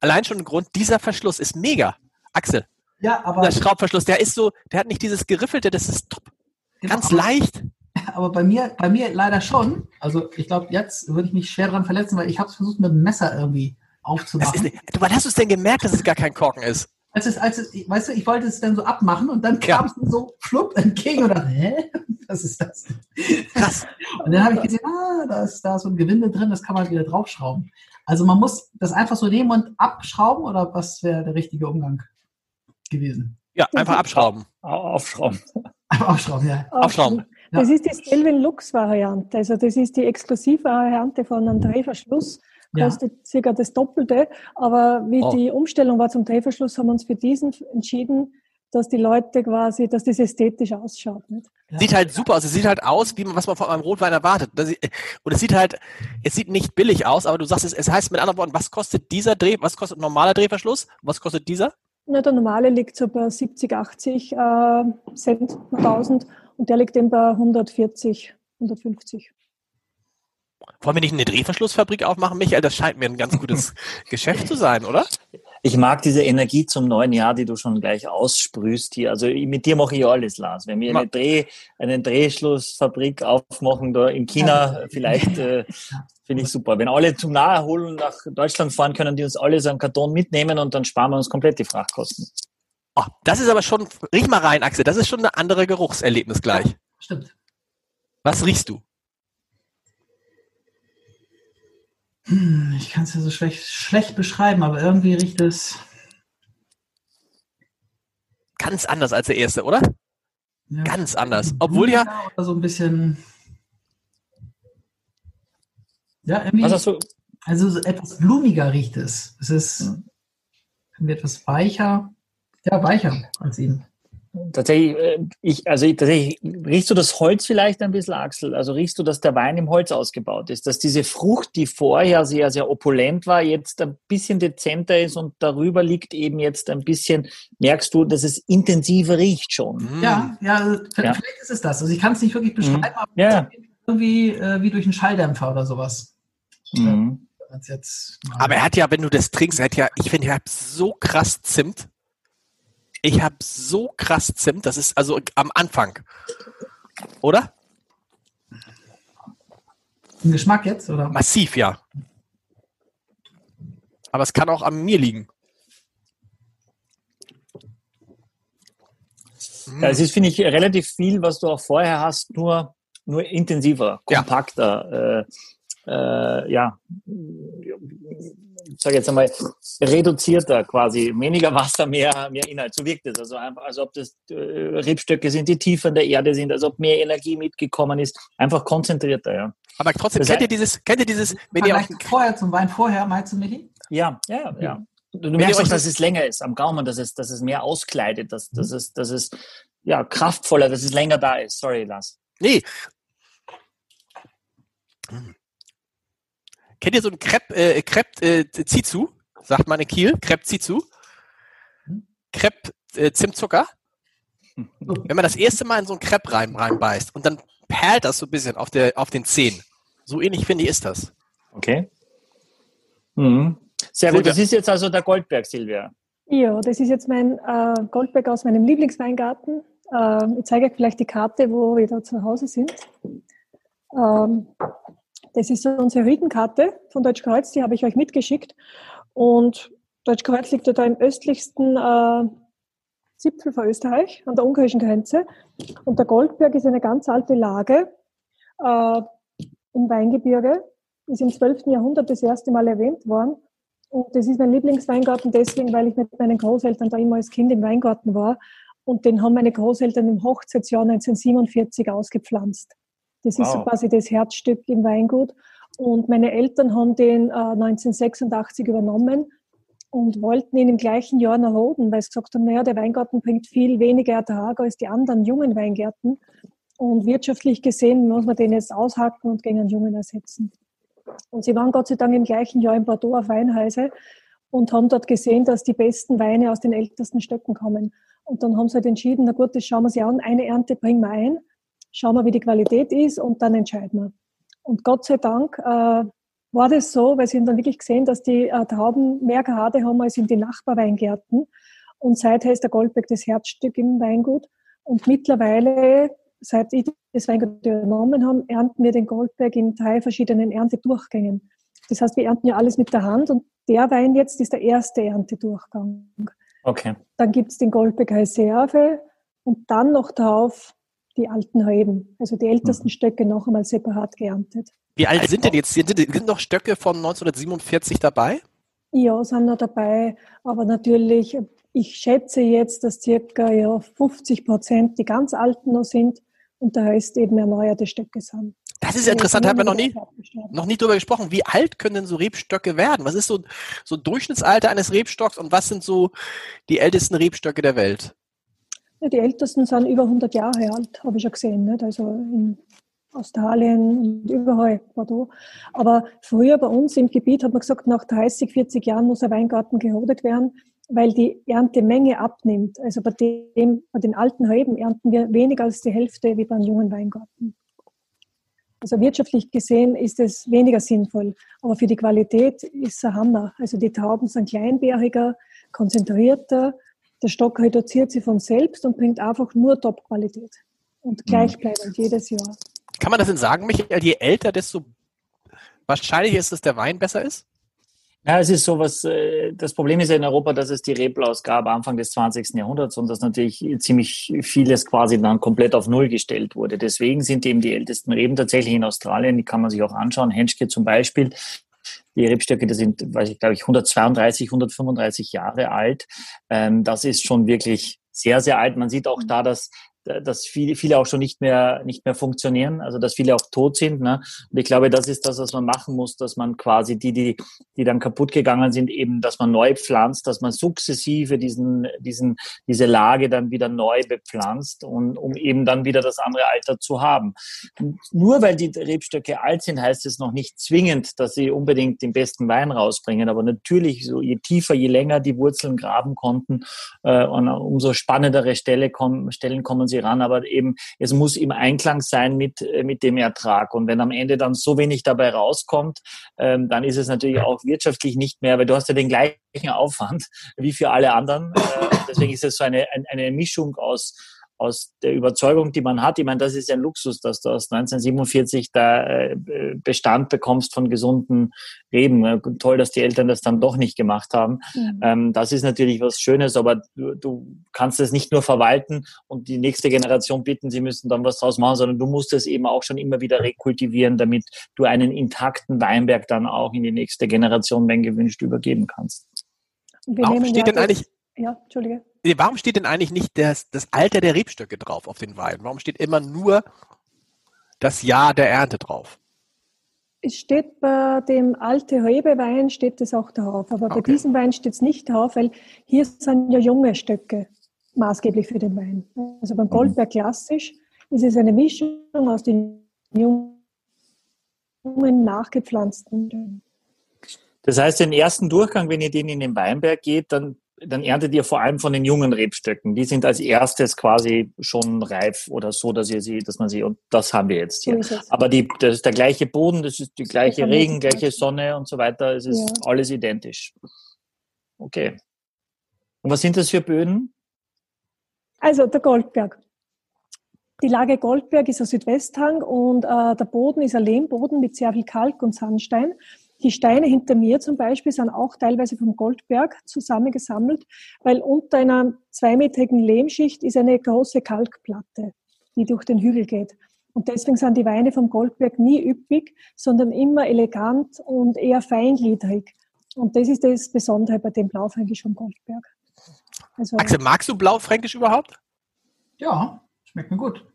allein schon ein Grund, dieser Verschluss ist mega. Axel, Ja, aber, der Schraubverschluss, der ist so, der hat nicht dieses Geriffelte, das ist top. genau, Ganz leicht. aber bei mir, bei mir leider schon. Also ich glaube, jetzt würde ich mich schwer dran verletzen, weil ich habe es versucht mit dem Messer irgendwie ist, aufzumachen. du, wann hast du es denn gemerkt, dass es gar kein Korken ist? Als es, als es, weißt du, ich wollte es dann so abmachen und dann kam es mir so flupp entgegen und dann, hä? Was ist das? Krass. Und dann habe ich gesehen, ah, da ist da so ein Gewinde drin, das kann man wieder draufschrauben. Also man muss das einfach so nehmen und abschrauben oder was wäre der richtige Umgang gewesen? Ja, einfach abschrauben. Aufschrauben. Aufschrauben, ja. Aufschrauben. Das ist die Stelvin Lux Variante. Also das ist die Exklusivvariante von einem Drehverschluss. Kostet ja. circa das Doppelte. Aber wie oh. die Umstellung war zum Drehverschluss, haben wir uns für diesen entschieden, dass die Leute quasi, dass das ästhetisch ausschaut. Nicht? Sieht halt super aus. Es sieht halt aus, wie man, was man von einem Rotwein erwartet. Und es sieht halt, es sieht nicht billig aus, aber du sagst es, es heißt mit anderen Worten, was kostet dieser Dreh, was kostet normaler Drehverschluss? Was kostet dieser? Na, der normale liegt so bei 70, 80 äh, Cent 1000 und der liegt eben bei 140, 150. Wollen wir nicht eine Drehverschlussfabrik aufmachen, Michael? Das scheint mir ein ganz gutes Geschäft zu sein, oder? Ich mag diese Energie zum neuen Jahr, die du schon gleich aussprühst hier. Also mit dir mache ich alles, Lars. Wenn wir eine, Dreh, eine Drehschlussfabrik aufmachen da in China, vielleicht äh, finde ich super. Wenn alle zum Naherholen nach Deutschland fahren können, die uns alle so einen Karton mitnehmen und dann sparen wir uns komplett die Frachtkosten. Oh, das ist aber schon, riech mal rein, Axel, das ist schon ein anderes Geruchserlebnis gleich. Ja, stimmt. Was riechst du? Hm, ich kann es ja so schlecht, schlecht beschreiben, aber irgendwie riecht es. Ganz anders als der erste, oder? Ja, Ganz anders. Obwohl ja. Oder so ein bisschen. Ja, irgendwie. Was hast du? Also so etwas blumiger riecht es. Es ist irgendwie etwas weicher. Ja, weicher als ihn. Tatsächlich, äh, ich, also tatsächlich, riechst du das Holz vielleicht ein bisschen, Axel? Also riechst du, dass der Wein im Holz ausgebaut ist? Dass diese Frucht, die vorher sehr, sehr opulent war, jetzt ein bisschen dezenter ist und darüber liegt eben jetzt ein bisschen, merkst du, dass es intensiver riecht schon? Mhm. Ja, ja, also vielleicht ja. ist es das. Also ich kann es nicht wirklich beschreiben, mhm. aber ja. irgendwie äh, wie durch einen Schalldämpfer oder sowas. Mhm. Jetzt, aber er hat ja, wenn du das trinkst, er hat ja, ich finde, er hat so krass Zimt. Ich habe so krass Zimt, das ist also am Anfang. Oder? Im Geschmack jetzt, oder? Massiv, ja. Aber es kann auch an mir liegen. Ja, es ist, finde ich, relativ viel, was du auch vorher hast, nur, nur intensiver, kompakter. Ja. Äh, äh, ja, sage jetzt einmal, reduzierter quasi, weniger Wasser, mehr, mehr Inhalt. So wirkt es. Also einfach, als ob das äh, Rebstöcke sind, die tiefer in der Erde sind, als ob mehr Energie mitgekommen ist. Einfach konzentrierter, ja. Aber trotzdem, das kennt ihr dieses, kennt ihr dieses, wenn ihr auch vorher zum Wein vorher, meinst du, Michi? Ja, ja, ja. Du, du merkst auch, dass es länger ist am Gaumen, dass es, dass es mehr auskleidet, dass, dass, es, dass es ja, kraftvoller, dass es länger da ist. Sorry, Lars. Nee. Hm. Kennt ihr so ein Crepe, äh, Crepe äh, Zizu? Sagt man in Kiel. Crepe Zizu. Crepe äh, Zimtzucker. Wenn man das erste Mal in so ein Crepe rein, reinbeißt und dann perlt das so ein bisschen auf, der, auf den Zähnen. So ähnlich finde ich ist das. Okay. Mhm. Sehr gut. Das ist jetzt also der Goldberg, Silvia. Ja, das ist jetzt mein äh, Goldberg aus meinem Lieblingsweingarten. Äh, ich zeige euch vielleicht die Karte, wo wir da zu Hause sind. Ähm, das ist unsere Riedenkarte von Deutschkreuz, die habe ich euch mitgeschickt. Und Deutschkreuz liegt ja da im östlichsten äh, Zipfel von Österreich, an der ungarischen Grenze. Und der Goldberg ist eine ganz alte Lage äh, im Weingebirge, ist im 12. Jahrhundert das erste Mal erwähnt worden. Und das ist mein Lieblingsweingarten deswegen, weil ich mit meinen Großeltern da immer als Kind im Weingarten war. Und den haben meine Großeltern im Hochzeitsjahr 1947 ausgepflanzt. Das wow. ist so quasi das Herzstück im Weingut. Und meine Eltern haben den äh, 1986 übernommen und wollten ihn im gleichen Jahr noch roden, weil sie gesagt haben, naja, der Weingarten bringt viel weniger Ertrag als die anderen jungen Weingärten. Und wirtschaftlich gesehen muss man den jetzt aushacken und gegen einen Jungen ersetzen. Und sie waren Gott sei Dank im gleichen Jahr in Bordeaux auf Weinheise und haben dort gesehen, dass die besten Weine aus den ältesten Stöcken kommen. Und dann haben sie halt entschieden, na gut, das schauen wir sich an, eine Ernte bringen wir ein schauen wir, wie die Qualität ist und dann entscheiden wir. Und Gott sei Dank äh, war das so, weil sie haben dann wirklich gesehen, dass die äh, Trauben mehr Grade haben als in die Nachbarweingärten. Und seither ist der Goldberg das Herzstück im Weingut. Und mittlerweile, seit ich das Weingut übernommen habe, ernten wir den Goldberg in drei verschiedenen Ernteturchgängen. Das heißt, wir ernten ja alles mit der Hand und der Wein jetzt ist der erste Ernteturchgang. Okay. Dann gibt es den Goldberg Reserve und dann noch darauf die alten Reben, also die ältesten mhm. Stöcke noch einmal separat geerntet. Wie alt sind denn jetzt? Sind, sind noch Stöcke von 1947 dabei? Ja, sind noch dabei, aber natürlich, ich schätze jetzt, dass circa ja, 50 Prozent die ganz alten noch sind und der Rest eben erneuerte Stöcke sind. Das ist interessant, haben wir noch nie, noch nie drüber gesprochen. Wie alt können denn so Rebstöcke werden? Was ist so, so ein Durchschnittsalter eines Rebstocks und was sind so die ältesten Rebstöcke der Welt? Die ältesten sind über 100 Jahre alt, habe ich schon gesehen. Nicht? Also in Australien und überall Bordeaux. Aber früher bei uns im Gebiet hat man gesagt, nach 30, 40 Jahren muss ein Weingarten gerodet werden, weil die Erntemenge abnimmt. Also bei, dem, bei den alten Reben ernten wir weniger als die Hälfte wie beim jungen Weingarten. Also wirtschaftlich gesehen ist es weniger sinnvoll, aber für die Qualität ist es ein Hammer. Also die Trauben sind kleinbäriger, konzentrierter, der Stock reduziert sich von selbst und bringt einfach nur Top-Qualität und mhm. gleichbleibend jedes Jahr. Kann man das denn sagen, Michael, je älter, desto wahrscheinlicher ist, dass der Wein besser ist? Ja, es ist so was, äh, das Problem ist ja in Europa, dass es die Reblaus gab Anfang des 20. Jahrhunderts und dass natürlich ziemlich vieles quasi dann komplett auf Null gestellt wurde. Deswegen sind eben die ältesten Reben tatsächlich in Australien, die kann man sich auch anschauen. Henschke zum Beispiel, die Rebstöcke, die sind, weiß ich, glaube ich, 132, 135 Jahre alt. Ähm, das ist schon wirklich sehr, sehr alt. Man sieht auch da, dass dass viele, viele auch schon nicht mehr, nicht mehr funktionieren, also dass viele auch tot sind. Ne? Und ich glaube, das ist das, was man machen muss, dass man quasi die, die, die dann kaputt gegangen sind, eben, dass man neu pflanzt, dass man sukzessive diesen, diesen, diese Lage dann wieder neu bepflanzt und um eben dann wieder das andere Alter zu haben. Nur weil die Rebstöcke alt sind, heißt es noch nicht zwingend, dass sie unbedingt den besten Wein rausbringen. Aber natürlich, so je tiefer, je länger die Wurzeln graben konnten, äh, und umso spannendere Stelle kommen, Stellen kommen sie sie ran, aber eben es muss im Einklang sein mit, äh, mit dem Ertrag. Und wenn am Ende dann so wenig dabei rauskommt, ähm, dann ist es natürlich auch wirtschaftlich nicht mehr, weil du hast ja den gleichen Aufwand wie für alle anderen. Äh, deswegen ist es so eine, eine Mischung aus aus der Überzeugung, die man hat. Ich meine, das ist ein Luxus, dass du aus 1947 da äh, Bestand bekommst von gesunden Reben. Toll, dass die Eltern das dann doch nicht gemacht haben. Mhm. Ähm, das ist natürlich was Schönes, aber du, du kannst es nicht nur verwalten und die nächste Generation bitten, sie müssen dann was draus machen, sondern du musst es eben auch schon immer wieder rekultivieren, damit du einen intakten Weinberg dann auch in die nächste Generation, wenn gewünscht, übergeben kannst. Warum steht denn eigentlich ja, Entschuldige. Warum steht denn eigentlich nicht das, das Alter der Rebstöcke drauf auf den Wein? Warum steht immer nur das Jahr der Ernte drauf? Es steht bei dem alte Rebewein steht es auch drauf, aber okay. bei diesem Wein steht es nicht drauf, weil hier sind ja junge Stöcke maßgeblich für den Wein. Also beim mhm. Goldberg klassisch ist es eine Mischung aus den jungen nachgepflanzten. Das heißt, den ersten Durchgang, wenn ihr den in den Weinberg geht, dann dann erntet ihr vor allem von den jungen Rebstöcken. Die sind als erstes quasi schon reif oder so, dass ihr sie, dass man sie, und das haben wir jetzt hier. Aber die, das ist der gleiche Boden, das ist die gleiche Regen, gleiche Sonne und so weiter. Es ist ja. alles identisch. Okay. Und was sind das für Böden? Also der Goldberg. Die Lage Goldberg ist ein Südwesthang und äh, der Boden ist ein Lehmboden mit sehr viel Kalk und Sandstein. Die Steine hinter mir zum Beispiel sind auch teilweise vom Goldberg zusammengesammelt, weil unter einer zweimetrigen Lehmschicht ist eine große Kalkplatte, die durch den Hügel geht. Und deswegen sind die Weine vom Goldberg nie üppig, sondern immer elegant und eher feingliedrig. Und das ist das Besondere bei dem Blaufränkisch vom Goldberg. Also, Axel, magst du Blaufränkisch überhaupt? Ja, schmeckt mir gut.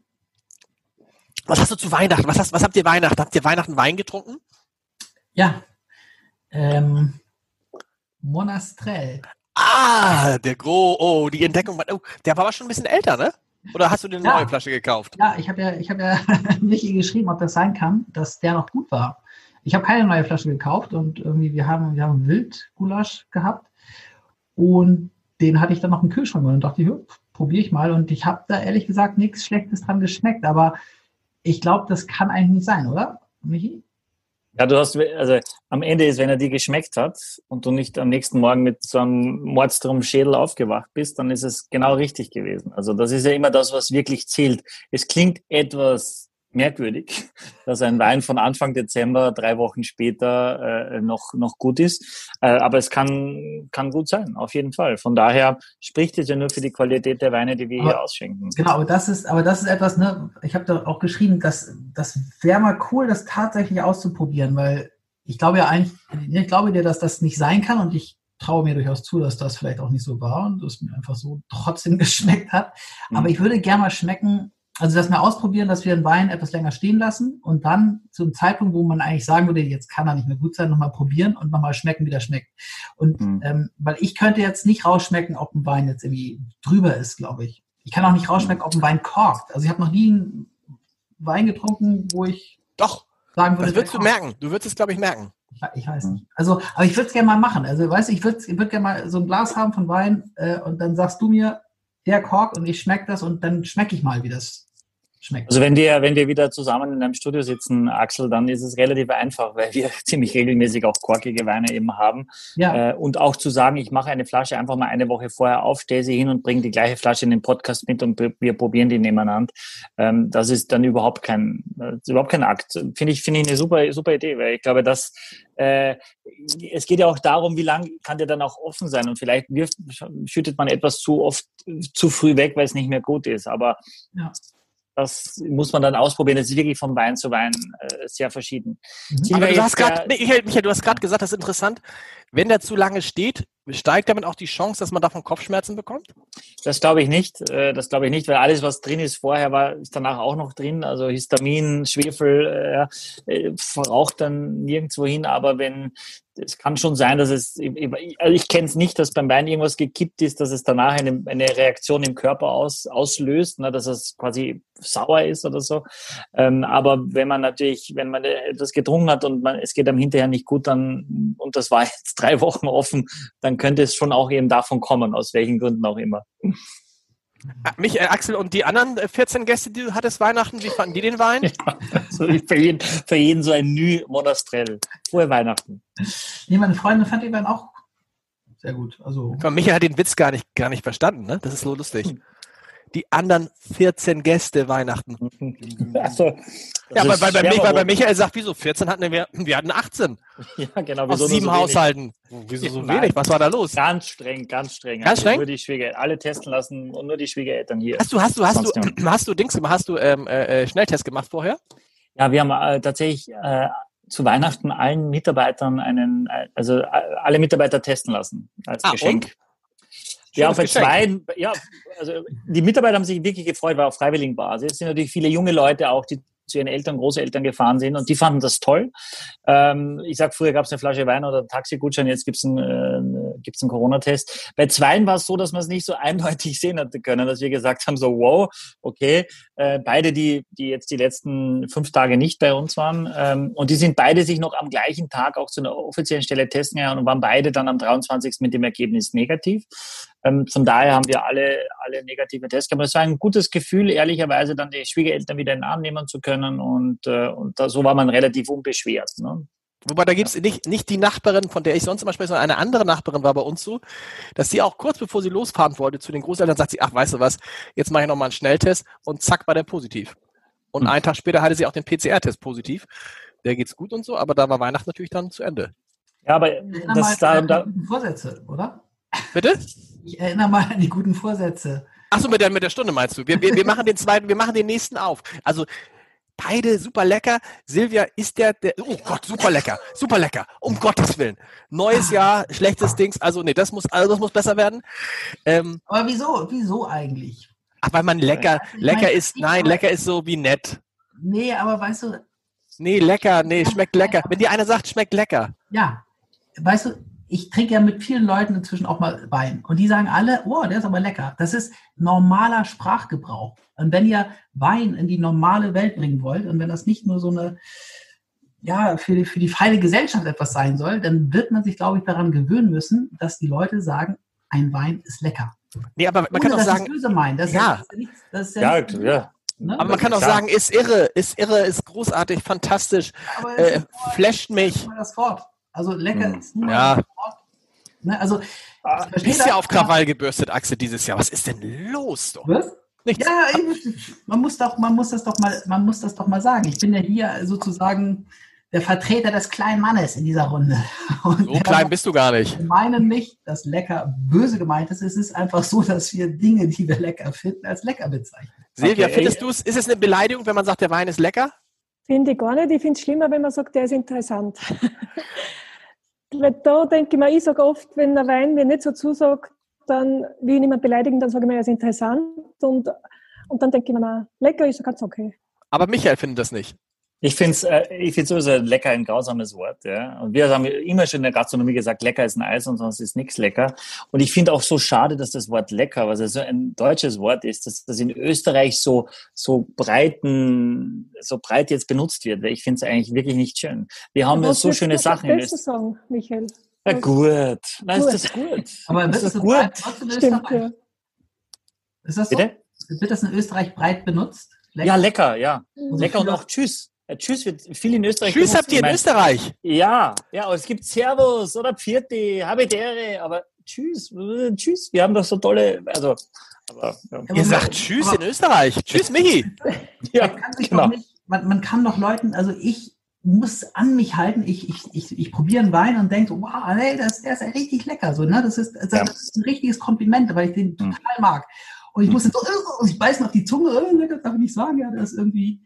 Was hast du zu Weihnachten? Was, hast, was habt ihr Weihnachten? Habt ihr Weihnachten Wein getrunken? Ja, ähm, Monastrell. Ah, der Gro, oh, die Entdeckung, oh, der war aber schon ein bisschen älter, ne? Oder hast du eine ja. neue Flasche gekauft? Ja, ich habe ja, ich habe ja Michi geschrieben, ob das sein kann, dass der noch gut war. Ich habe keine neue Flasche gekauft und irgendwie wir haben, wir haben Wildgulasch gehabt und den hatte ich dann noch im Kühlschrank und dachte ich, probiere ich mal und ich habe da ehrlich gesagt nichts Schlechtes dran geschmeckt, aber ich glaube, das kann eigentlich nicht sein, oder, Michi? Ja, du hast, also am Ende ist, wenn er dir geschmeckt hat und du nicht am nächsten Morgen mit so einem Mordstrom Schädel aufgewacht bist, dann ist es genau richtig gewesen. Also das ist ja immer das, was wirklich zählt. Es klingt etwas merkwürdig, dass ein Wein von Anfang Dezember drei Wochen später äh, noch, noch gut ist. Äh, aber es kann, kann gut sein, auf jeden Fall. Von daher spricht es ja nur für die Qualität der Weine, die wir aber, hier ausschenken. Genau, aber das ist, aber das ist etwas, ne, ich habe da auch geschrieben, dass das wäre mal cool, das tatsächlich auszuprobieren, weil ich glaube ja eigentlich, ich glaube dir, dass das nicht sein kann und ich traue mir durchaus zu, dass das vielleicht auch nicht so war und es mir einfach so trotzdem geschmeckt hat. Aber mhm. ich würde gerne mal schmecken, also dass wir ausprobieren, dass wir den Wein etwas länger stehen lassen und dann zum Zeitpunkt, wo man eigentlich sagen würde, jetzt kann er nicht mehr gut sein, nochmal probieren und nochmal schmecken, wie der schmeckt. Und mhm. ähm, weil ich könnte jetzt nicht rausschmecken, ob ein Wein jetzt irgendwie drüber ist, glaube ich. Ich kann auch nicht rausschmecken, ob ein Wein korkt. Also ich habe noch nie einen Wein getrunken, wo ich doch sagen würde. Das würdest du merken. Du würdest es, glaube ich, merken. Ich, ich weiß nicht. Also, aber ich würde es gerne mal machen. Also, weißt du, ich würde würd gerne mal so ein Glas haben von Wein äh, und dann sagst du mir, der Kork und ich schmecke das und dann schmecke ich mal, wie das schmeckt. Also wenn wir, wenn wir wieder zusammen in einem Studio sitzen, Axel, dann ist es relativ einfach, weil wir ziemlich regelmäßig auch korkige Weine eben haben. Ja. Äh, und auch zu sagen, ich mache eine Flasche einfach mal eine Woche vorher auf, stelle sie hin und bringe die gleiche Flasche in den Podcast mit und wir probieren die nebeneinander. Ähm, das ist dann überhaupt kein, äh, überhaupt kein Akt. Finde ich, finde ich eine super, super Idee, weil ich glaube, dass äh, es geht ja auch darum, wie lang kann der dann auch offen sein und vielleicht wirft, schüttet man etwas zu oft zu früh weg, weil es nicht mehr gut ist. Aber ja das muss man dann ausprobieren. Das ist wirklich von Wein zu Wein äh, sehr verschieden. Mhm. Aber du hast gerade, Michael, Michael, du hast gerade gesagt, das ist interessant. Wenn der zu lange steht, steigt damit auch die Chance, dass man davon Kopfschmerzen bekommt? Das glaube ich nicht. Äh, das glaube ich nicht, weil alles, was drin ist vorher, war ist danach auch noch drin. Also Histamin, Schwefel äh, äh verraucht dann nirgendwo hin. Aber wenn es kann schon sein, dass es, also ich kenne es nicht, dass beim Wein irgendwas gekippt ist, dass es danach eine, eine Reaktion im Körper aus, auslöst, ne, dass es quasi sauer ist oder so. Ähm, aber wenn man natürlich, wenn man etwas getrunken hat und man, es geht einem hinterher nicht gut, dann, und das war jetzt drei Wochen offen, dann könnte es schon auch eben davon kommen, aus welchen Gründen auch immer. Ah, mich, äh, Axel, und die anderen 14 äh, Gäste, die du hattest Weihnachten, wie fanden die den Wein? Ja, so für, jeden, für jeden so ein Nü Monastrell. Frohe Weihnachten. Nee, meine Freundin fand den Wein auch sehr gut. Also, Michael hat den Witz gar nicht, gar nicht verstanden, ne? Das ist so lustig. Die anderen 14 Gäste Weihnachten. Achso. Ja, aber weil, bei, weil bei Michael sagt, wieso 14 hatten wir, wir hatten 18. Ja, genau. Aus sieben so Haushalten. Wieso so wenig? Was war da los? Ganz streng, ganz streng. Ganz also streng? Nur die Schwiegereltern, alle testen lassen und nur die Schwiegereltern hier. Hast du, hast du, hast du, hast du Dings, hast du ähm, äh, äh, Schnelltest gemacht vorher? Ja, wir haben äh, tatsächlich äh, zu Weihnachten allen Mitarbeitern einen, äh, also äh, alle Mitarbeiter testen lassen als ah, Geschenk. Und? Ja, für zwei, ja, also die Mitarbeiter haben sich wirklich gefreut, war auf freiwilligen Basis. Es sind natürlich viele junge Leute auch, die zu ihren Eltern, Großeltern gefahren sind und die fanden das toll. Ähm, ich sag, früher gab es eine Flasche Wein oder einen Taxigutschein, jetzt gibt's einen, äh, gibt's einen Corona-Test. Bei zweien war es so, dass man es nicht so eindeutig sehen hatte können, dass wir gesagt haben, so wow, okay, äh, beide, die, die jetzt die letzten fünf Tage nicht bei uns waren ähm, und die sind beide sich noch am gleichen Tag auch zu einer offiziellen Stelle testen gegangen und waren beide dann am 23. mit dem Ergebnis negativ. Ähm, von daher haben wir alle, alle negative Tests gehabt. Es war ein gutes Gefühl, ehrlicherweise dann die Schwiegereltern wieder in den Arm nehmen zu können und, äh, und da, so war man relativ unbeschwert. Ne? Wobei da gibt's ja. nicht, nicht die Nachbarin, von der ich sonst immer spreche, sondern eine andere Nachbarin war bei uns so, dass sie auch kurz bevor sie losfahren wollte zu den Großeltern, sagt sie, ach, weißt du was, jetzt mache ich nochmal einen Schnelltest und zack, war der positiv. Und hm. einen Tag später hatte sie auch den PCR-Test positiv. Der geht's gut und so, aber da war Weihnachten natürlich dann zu Ende. Ja, aber das da, da Vorsätze, oder? Bitte? Ich erinnere mal an die guten Vorsätze. Achso, mit der, mit der Stunde meinst du? Wir, wir, wir machen den zweiten, wir machen den nächsten auf. Also beide super lecker. Silvia ist der, der, oh Gott, super lecker, super lecker, um Gottes Willen. Neues Jahr, schlechtes Dings, also nee, das muss, also das muss besser werden. Ähm, Aber wieso, wieso eigentlich? Ach, weil man lecker, also lecker meine, ist, nein, lecker ist so wie nett. Nee, aber weißt du. Nee, lecker, nee, schmeckt lecker. Wenn dir einer sagt, schmeckt lecker. Ja, weißt du, ich trinke ja mit vielen Leuten inzwischen auch mal Wein und die sagen alle, oh, der ist aber lecker. Das ist normaler Sprachgebrauch. Und wenn ihr Wein in die normale Welt bringen wollt und wenn das nicht nur so eine, ja, für die, für die feine Gesellschaft etwas sein soll, dann wird man sich, glaube ich, daran gewöhnen müssen, dass die Leute sagen, ein Wein ist lecker. Nee, aber man Ohne, kann auch sagen, böse meinen. Das ja. Ist, das ist ja, ja, ja, ja. Ne? Aber man kann auch sagen, ist irre, ist irre, ist großartig, fantastisch, äh, flasht mich. Das fort. Also lecker hm. ist nur ja. Ne? Also, ah, du bist ja auf Krawall gebürstet, Axel, dieses Jahr. Was ist denn los? Doch? Was? Nichts. Ja, ich- man muss doch, man muss das doch mal, man muss das doch mal sagen. Ich bin ja hier sozusagen der Vertreter des kleinen Mannes in dieser Runde. Und So klein bist du gar nicht. wir meinen nicht, dass lecker böse gemeint ist. Es ist einfach so, dass wir Dinge, die wir lecker finden, als lecker bezeichnen. Silvia, Okay. findest du es, ist es eine Beleidigung, wenn man sagt, der Wein ist lecker? Finde ich gar nicht. Ich finde es schlimmer, wenn man sagt, der ist interessant. Weil da denke ich mir, ich sage oft, wenn ein Wein mir nicht so zusagt, dann will ich niemand beleidigen, dann sage ich mir, er ist interessant. Und, und dann denke ich mir, na, lecker ist ganz okay. Aber Michael findet das nicht. Ich finde es äh, ich find's sowieso lecker ein grausames Wort. Ja? Und wir haben immer schon in der Gastronomie gesagt, lecker ist ein Eis und sonst ist nichts lecker. Und ich finde auch so schade, dass das Wort lecker, was ja so ein deutsches Wort ist, dass das in Österreich so, so breiten, so breit jetzt benutzt wird. Weil Ich finde es eigentlich wirklich nicht schön. Wir haben ja Was so schöne Sachen besser Österreich. sagen, Michael? Ja, gut. Na, ist Gut. das gut. Aber ist das gut? in Stimmt, Österreich? ja. Ist das so? Bitte? Wird das in Österreich breit benutzt? Ja, lecker, ja. Mhm. Lecker und auch Tschüss. Tschüss wird viel in Österreich Tschüss habt ihr Ich in Österreich. Ja, ja, aber es gibt Servus oder Pfiati, Habitäre, aber tschüss, tschüss. Wir haben doch so tolle, also, aber, ja, Ihr sagt Tschüss aber- in Österreich. Tschüss, Michi. ja man kann sich genau. doch nicht, man, man kann doch Leuten, also ich muss an mich halten, ich, ich, ich, ich probiere einen Wein und denke, so, wow, hey, das, der ist ja richtig lecker. So, ne? das, ist, das Ja. ist ein richtiges Kompliment, weil ich den Hm. total mag. Und ich muss jetzt so, äh, ich beiß mir auf die Zunge, äh, lecker, darf ich nicht sagen, ja, das ist irgendwie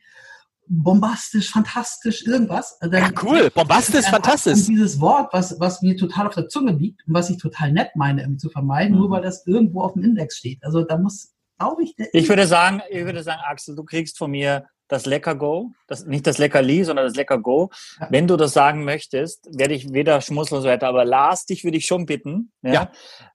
bombastisch, fantastisch, irgendwas. Also Ja, dann- cool. Bombastisch, fantastisch. dieses Wort, was, was mir total auf der Zunge liegt und was ich total nett meine, irgendwie zu vermeiden, Mhm. nur weil das irgendwo auf dem Index steht. Also da muss, glaube ich, der Ich würde sagen, ich würde sagen, Axel, du kriegst von mir das Lecker Go, das, nicht das Leckerli, sondern das Lecker Go. Wenn du das sagen möchtest, werde ich weder schmusseln und so weiter, aber Lars, dich würde ich schon bitten, ja, Ja.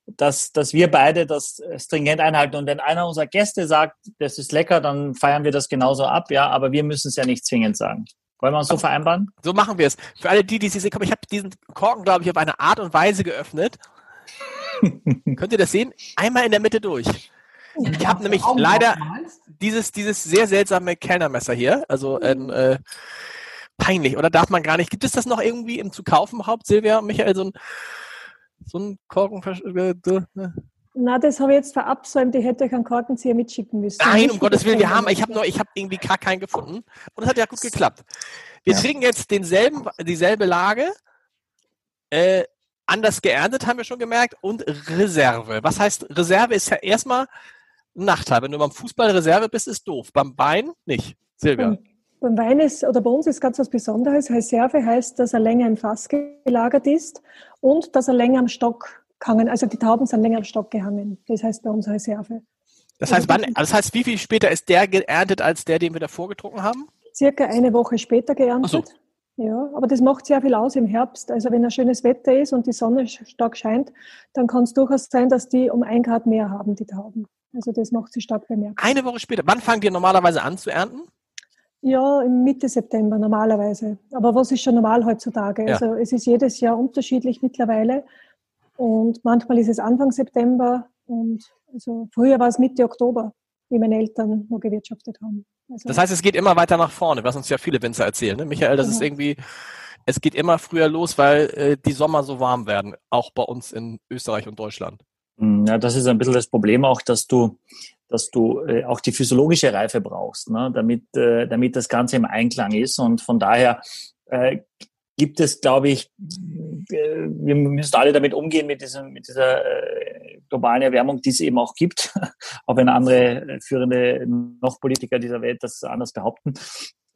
Dass, dass wir beide das stringent einhalten. Und wenn einer unserer Gäste sagt, das ist lecker, dann feiern wir das genauso ab, ja, aber wir müssen es ja nicht zwingend sagen. Wollen wir uns so vereinbaren? So machen wir es. Für alle die, die sie sehen, ich habe diesen Korken, glaube ich, auf eine Art und Weise geöffnet. Könnt ihr das sehen? Einmal in der Mitte durch. Ich habe nämlich leider dieses, dieses sehr seltsame Kellnermesser hier. Also ein, äh, peinlich, oder darf man gar nicht? Gibt es das noch irgendwie im zu kaufen überhaupt, Silvia und Michael? So ein, so ein Korken. äh, äh, Na, das habe ich jetzt verabsäumt. Ich hätte euch einen Korkenzieher mitschicken müssen. Nein, um Gottes Willen, wir haben, ich habe ich habe irgendwie gar keinen gefunden. Und es hat ja gut geklappt. Wir Ja. trinken jetzt denselben, dieselbe Lage, äh, anders geerntet, haben wir schon gemerkt, und Reserve. Was heißt, Reserve ist ja erstmal Nachteil. Wenn du beim Fußball Reserve bist, ist doof. Beim Wein nicht. Silvia. Beim, beim Wein ist, oder bei uns ist ganz was Besonderes. Reserve heißt, dass er länger im Fass gelagert ist und dass er länger am Stock gehangen, also die Tauben sind länger am Stock gehangen. Das heißt bei uns Reserve. Das heißt, wann, das heißt, wie viel später ist der geerntet als der, den wir davor getrunken haben? Circa eine Woche später geerntet. Ach Ja, aber das macht sehr viel aus im Herbst. Also wenn ein schönes Wetter ist und die Sonne stark scheint, dann kann es durchaus sein, dass die um ein Grad mehr haben, die Tauben. Also das macht sie stark bemerkbar. Eine Woche später. Wann fangt ihr normalerweise an zu ernten? Ja, im Mitte September normalerweise. Aber was ist schon normal heutzutage? Ja. Also es ist jedes Jahr unterschiedlich mittlerweile. Und manchmal ist es Anfang September und also früher war es Mitte Oktober, wie meine Eltern noch gewirtschaftet haben. Also, Das heißt, es geht immer weiter nach vorne, was uns ja viele Winzer erzählen. Ne? Michael, das ist Genau. irgendwie, es geht immer früher los, weil äh, die Sommer so warm werden, auch bei uns in Österreich und Deutschland. Hm, Ja, das ist ein bisschen das Problem auch, dass du, dass du äh, auch die physiologische Reife brauchst, ne? damit, äh, damit das Ganze im Einklang ist. Und von daher äh, gibt es, glaube ich, äh, wir müssen alle damit umgehen mit, diesem, mit dieser äh, globalen Erwärmung, die es eben auch gibt, auch wenn andere äh, führende noch Politiker dieser Welt das anders behaupten.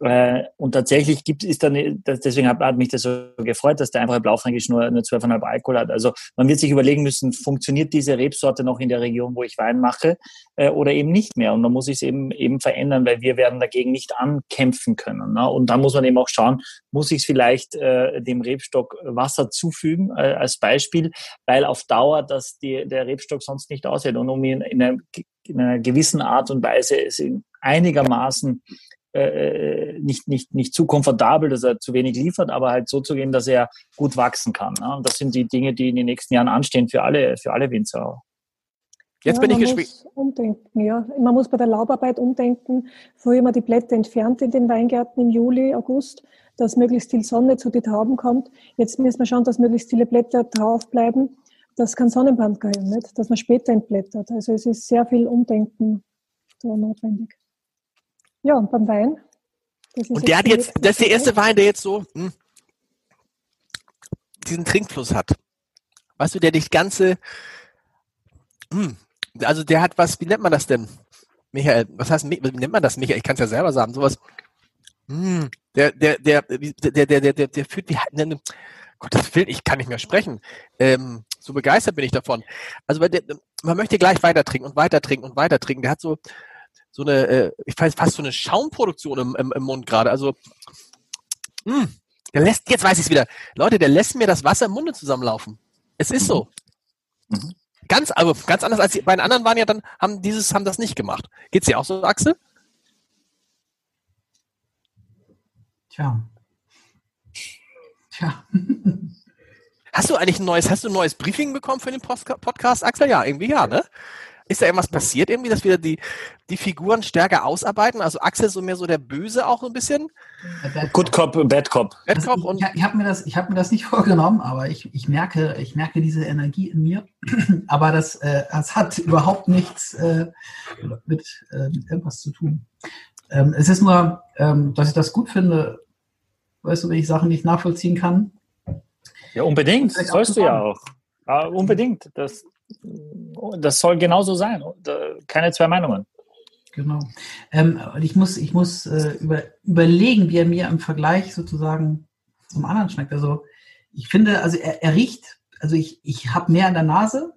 Äh, und tatsächlich gibt ist dann, das- deswegen hat, mich das so gefreut, dass der einfache Blaufränkisch nur, nur 12,5 Alkohol hat. Also man wird sich überlegen müssen, funktioniert diese Rebsorte noch in der Region, wo ich Wein mache, äh, oder eben nicht mehr. Und dann muss es eben, eben verändern, weil wir werden dagegen nicht ankämpfen können. Ne? Und da muss man eben auch schauen, muss ich vielleicht äh, dem Rebstock Wasser zufügen, äh, als Beispiel, weil auf Dauer das die, der Rebstock sonst nicht aushält. Und um ihn in einer, in einer gewissen Art und Weise einigermaßen äh, nicht, nicht, nicht zu komfortabel, dass er zu wenig liefert, aber halt so zu gehen, dass er gut wachsen kann. Ne? Und das sind die Dinge, die in den nächsten Jahren anstehen für alle, für alle Winzer. Jetzt ja, bin ich man gespannt. muss umdenken, ja. Man muss bei der Laubarbeit umdenken. Früher haben wir die Blätter entfernt in den Weingärten im Juli, August, dass möglichst viel Sonne zu den Tauben kommt. Jetzt müssen wir schauen, dass möglichst viele Blätter draufbleiben, dass kein Sonnenbrand gehört, nicht? dass man später entblättert. Also es ist sehr viel Umdenken da notwendig. Ja, und beim Wein? Und der hat jetzt, das ist der erste Wein, der jetzt so hm, diesen Trinkfluss hat. Weißt du, der dich ganze, hm, also der hat was, wie nennt man das denn? Michael, was heißt, wie nennt man das, Michael? Ich kann es ja selber sagen, sowas. Hm, der, der, der, der, der, der, der, der führt wie, ne, Gottes Willen, ich kann nicht mehr sprechen. Ähm, so begeistert bin ich davon. Also der, man möchte gleich weiter trinken und weiter trinken und weiter trinken. Der hat so, so eine, äh, ich weiß fast so eine Schaumproduktion im, im, im Mund gerade. Also, mh, hm, der lässt, jetzt weiß ich es wieder. Leute, der lässt mir das Wasser im Munde zusammenlaufen. Es ist so. Mhm. Ganz, also ganz anders als die beiden anderen waren ja dann, haben dieses, haben das nicht gemacht. Geht's dir auch so, Axel? Tja. Tja. Hast du eigentlich ein neues, hast du ein neues Briefing bekommen für den Podcast, Axel? Ja, irgendwie ja, ne? Ist da irgendwas passiert irgendwie, dass wir die, die Figuren stärker ausarbeiten? Also Axel ist so mehr so der Böse auch so ein bisschen? Good Cop, Bad Cop. Bad Cop ich, und ich, ich habe mir, das, hab mir das nicht vorgenommen, aber ich, ich, merke, ich merke diese Energie in mir. aber das, äh, das hat überhaupt nichts äh, mit, äh, mit irgendwas zu tun. Ähm, es ist nur, ähm, dass ich das gut finde, weißt du, wenn ich Sachen nicht nachvollziehen kann. Ja, unbedingt. Das sollst du ja auch. Ja, unbedingt. Das, das soll genauso sein. Keine zwei Meinungen. Genau. Ähm, ich muss, ich muss äh, über, überlegen, wie er mir im Vergleich sozusagen zum anderen schmeckt. Also ich finde, also er, er riecht, also ich, ich habe mehr in der Nase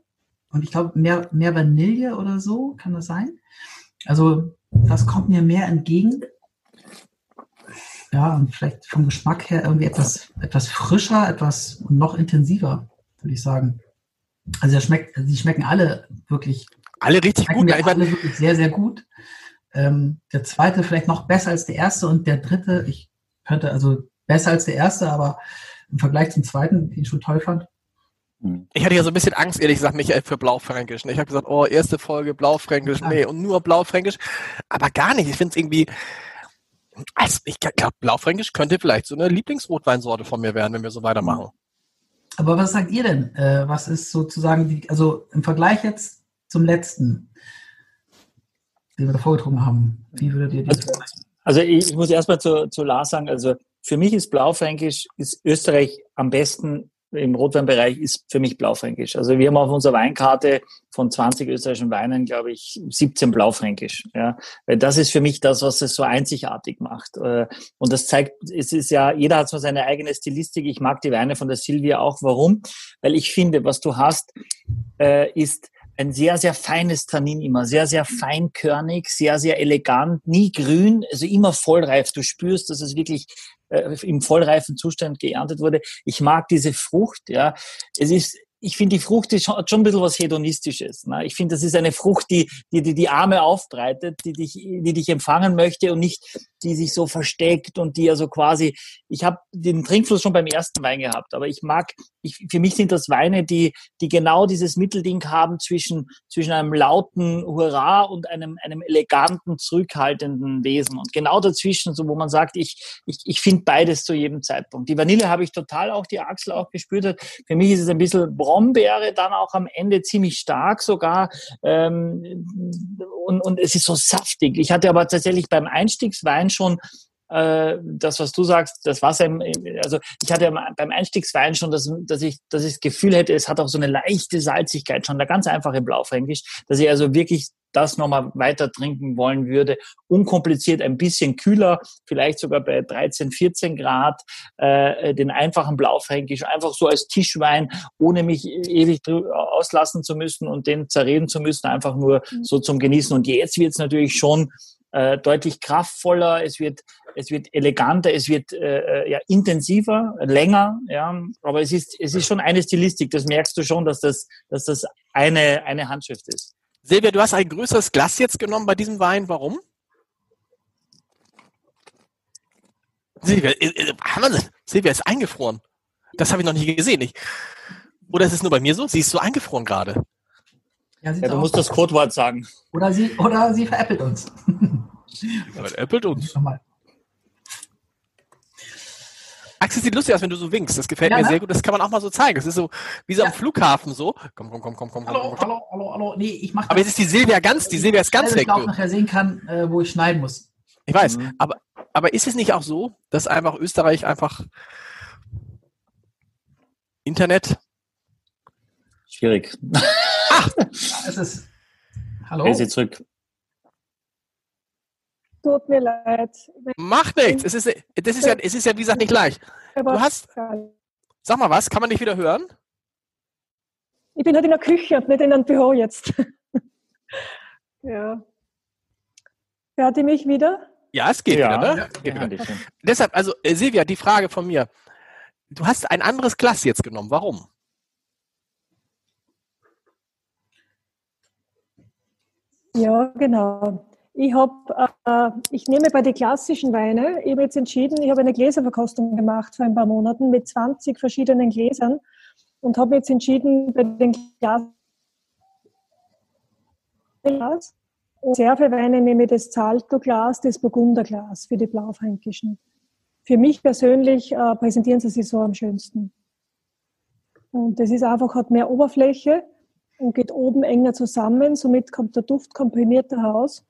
und ich glaube mehr, mehr Vanille oder so, kann das sein? Also das kommt mir mehr entgegen. Ja, und vielleicht vom Geschmack her irgendwie etwas, etwas frischer, etwas noch intensiver, würde ich sagen. Also, schmeckt, die schmecken alle wirklich. Alle richtig gut. Mir alle wirklich sehr, sehr gut. Ähm, der zweite vielleicht noch besser als der erste und der dritte, ich könnte also besser als der erste, aber im Vergleich zum zweiten, den ich schon toll fand. Ich hatte ja so ein bisschen Angst, ehrlich gesagt, Michael, für Blaufränkisch. Ich habe gesagt, oh, erste Folge Blaufränkisch, nee, und nur Blaufränkisch. Aber gar nicht. Ich finde es irgendwie, also ich glaube, Blaufränkisch könnte vielleicht so eine Lieblingsrotweinsorte von mir werden, wenn wir so weitermachen. Aber was sagt ihr denn? Äh, was ist sozusagen die, also im Vergleich jetzt zum letzten, den wir da vorgetrunken haben, wie würdet ihr die also, also ich, ich muss erstmal zu, zu Lars sagen, also für mich ist Blaufränkisch, ist Österreich am besten im Rotweinbereich ist für mich Blaufränkisch. Also wir haben auf unserer Weinkarte von 20 österreichischen Weinen, glaube ich, 17 Blaufränkisch. Ja, weil das ist für mich das, was es so einzigartig macht. Äh, und das zeigt, es ist ja, jeder hat so seine eigene Stilistik. Ich mag die Weine von der Silvia auch. Warum? Weil ich finde, was du hast, äh, ist ein sehr, sehr feines Tannin immer, sehr, sehr feinkörnig, sehr, sehr elegant, nie grün, also immer vollreif. Du spürst, dass es wirklich äh, im vollreifen Zustand geerntet wurde. Ich mag diese Frucht, ja. Es ist ich finde, die Frucht ist, hat schon ein bisschen was Hedonistisches. Ne? Ich finde, das ist eine Frucht, die, die, die die Arme aufbreitet, die dich, die dich empfangen möchte und nicht, die sich so versteckt und die also quasi, ich habe den Trinkfluss schon beim ersten Wein gehabt, aber ich mag, ich, für mich sind das Weine, die, die genau dieses Mittelding haben zwischen, zwischen einem lauten Hurra und einem, einem eleganten, zurückhaltenden Wesen. Und genau dazwischen, so wo man sagt, ich, ich, ich finde beides zu jedem Zeitpunkt. Die Vanille habe ich total auch, die Achsel auch gespürt hat. Für mich ist es ein bisschen Brombeere dann auch am Ende ziemlich stark sogar. Ähm, und, und es ist so saftig. Ich hatte aber tatsächlich beim Einstiegswein schon äh, das, was du sagst, das Wasser, im, also ich hatte beim Einstiegswein schon, dass, dass, ich, dass ich das Gefühl hätte, es hat auch so eine leichte Salzigkeit, schon da ganz einfache Blaufränkisch, dass ich also wirklich das nochmal weiter trinken wollen würde. Unkompliziert, ein bisschen kühler, vielleicht sogar bei 13, 14 Grad, äh, den einfachen Blaufränkisch, einfach so als Tischwein, ohne mich ewig auslassen zu müssen und den zerreden zu müssen, einfach nur mhm. so zum Genießen. Und jetzt wird es natürlich schon äh, deutlich kraftvoller, es wird, es wird eleganter, es wird äh, äh, ja, intensiver, länger, ja, aber es ist, es ist schon eine Stilistik, das merkst du schon, dass das, dass das eine, eine Handschrift ist. Silvia, du hast ein größeres Glas jetzt genommen bei diesem Wein. Warum? Silvia, äh, äh, Silvia ist eingefroren. Das habe ich noch nie gesehen. Ich, oder ist es nur bei mir so? Sie ist so eingefroren gerade. Ja, ja du musst das Codewort sagen. Oder sie, oder sie veräppelt uns. Ja, veräppelt uns. Nochmal. Axel sieht lustig aus, wenn du so winkst. Das gefällt Ja, mir ne? sehr gut. Das kann man auch mal so zeigen. Das ist so wie so Ja. am Flughafen so. Komm, komm, komm, komm, komm. Hallo, komm, komm. hallo, hallo, hallo. Nee, ich mache Aber jetzt ist die Silvia ganz, die Silvia ist ganz dass weg. ich auch nachher sehen kann, äh, wo ich schneiden muss. Ich weiß. Mhm. Aber, aber ist es nicht auch so, dass einfach Österreich einfach Internet? Schwierig. Es ist. Hallo? Ist jetzt zurück. Tut mir leid. Macht nichts. Es ist, das ist ja, es ist ja, wie gesagt, nicht leicht. Du hast, sag mal was, kann man dich wieder hören? Ich bin halt in der Küche und nicht in einem Büro jetzt. ja. Hört ihr mich wieder? Ja, es geht ja, wieder, ne? ja, Geht wieder. ja. Deshalb, also äh, Silvia, die Frage von mir. Du hast ein anderes Glas jetzt genommen. Warum? Ja, genau. Ich habe, äh, ich nehme bei den klassischen Weine, ich habe jetzt entschieden, ich habe eine Gläserverkostung gemacht vor ein paar Monaten mit 20 verschiedenen Gläsern und habe jetzt entschieden, bei den Glas. Und Reserveweine nehme ich das Zalto-Glas, das Burgunderglas für die Blaufränkischen. Für mich persönlich äh, präsentieren sie sich so am schönsten. Und das ist einfach, hat mehr Oberfläche und geht oben enger zusammen. Somit kommt der Duft komprimierter raus.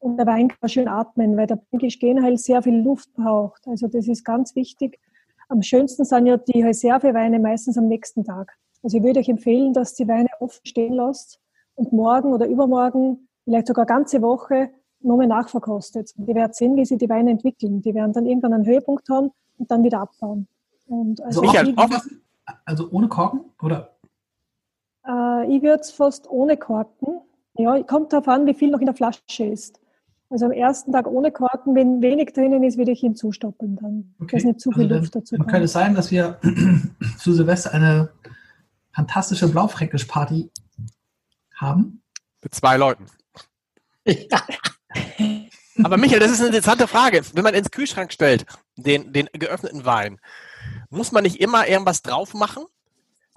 Und der Wein kann schön atmen, weil der Pinkisch Genheil sehr viel Luft braucht. Also das ist ganz wichtig. Am schönsten sind ja die Reserveweine meistens am nächsten Tag. Also ich würde euch empfehlen, dass die Weine offen stehen lasst und morgen oder übermorgen, vielleicht sogar ganze Woche, nochmal nachverkostet. Und ihr werdet sehen, wie sich die Weine entwickeln. Die werden dann irgendwann einen Höhepunkt haben und dann wieder abbauen. Und also Also, Michael, also ohne Korken? Oder? Äh, ich würde es fast ohne Korken. Ja, kommt darauf an, wie viel noch in der Flasche ist. Also am ersten Tag ohne Korken, wenn wenig drinnen ist, würde ich hinzustoppeln dann. Dass nicht zu viel Also Luft dann, dazu dann könnte es sein, dass wir zu Silvester eine fantastische Blaufränkisch-Party haben. Mit zwei Leuten. Aber Michael, das ist eine interessante Frage. Wenn man ins Kühlschrank stellt, den, den geöffneten Wein, muss man nicht immer irgendwas drauf machen,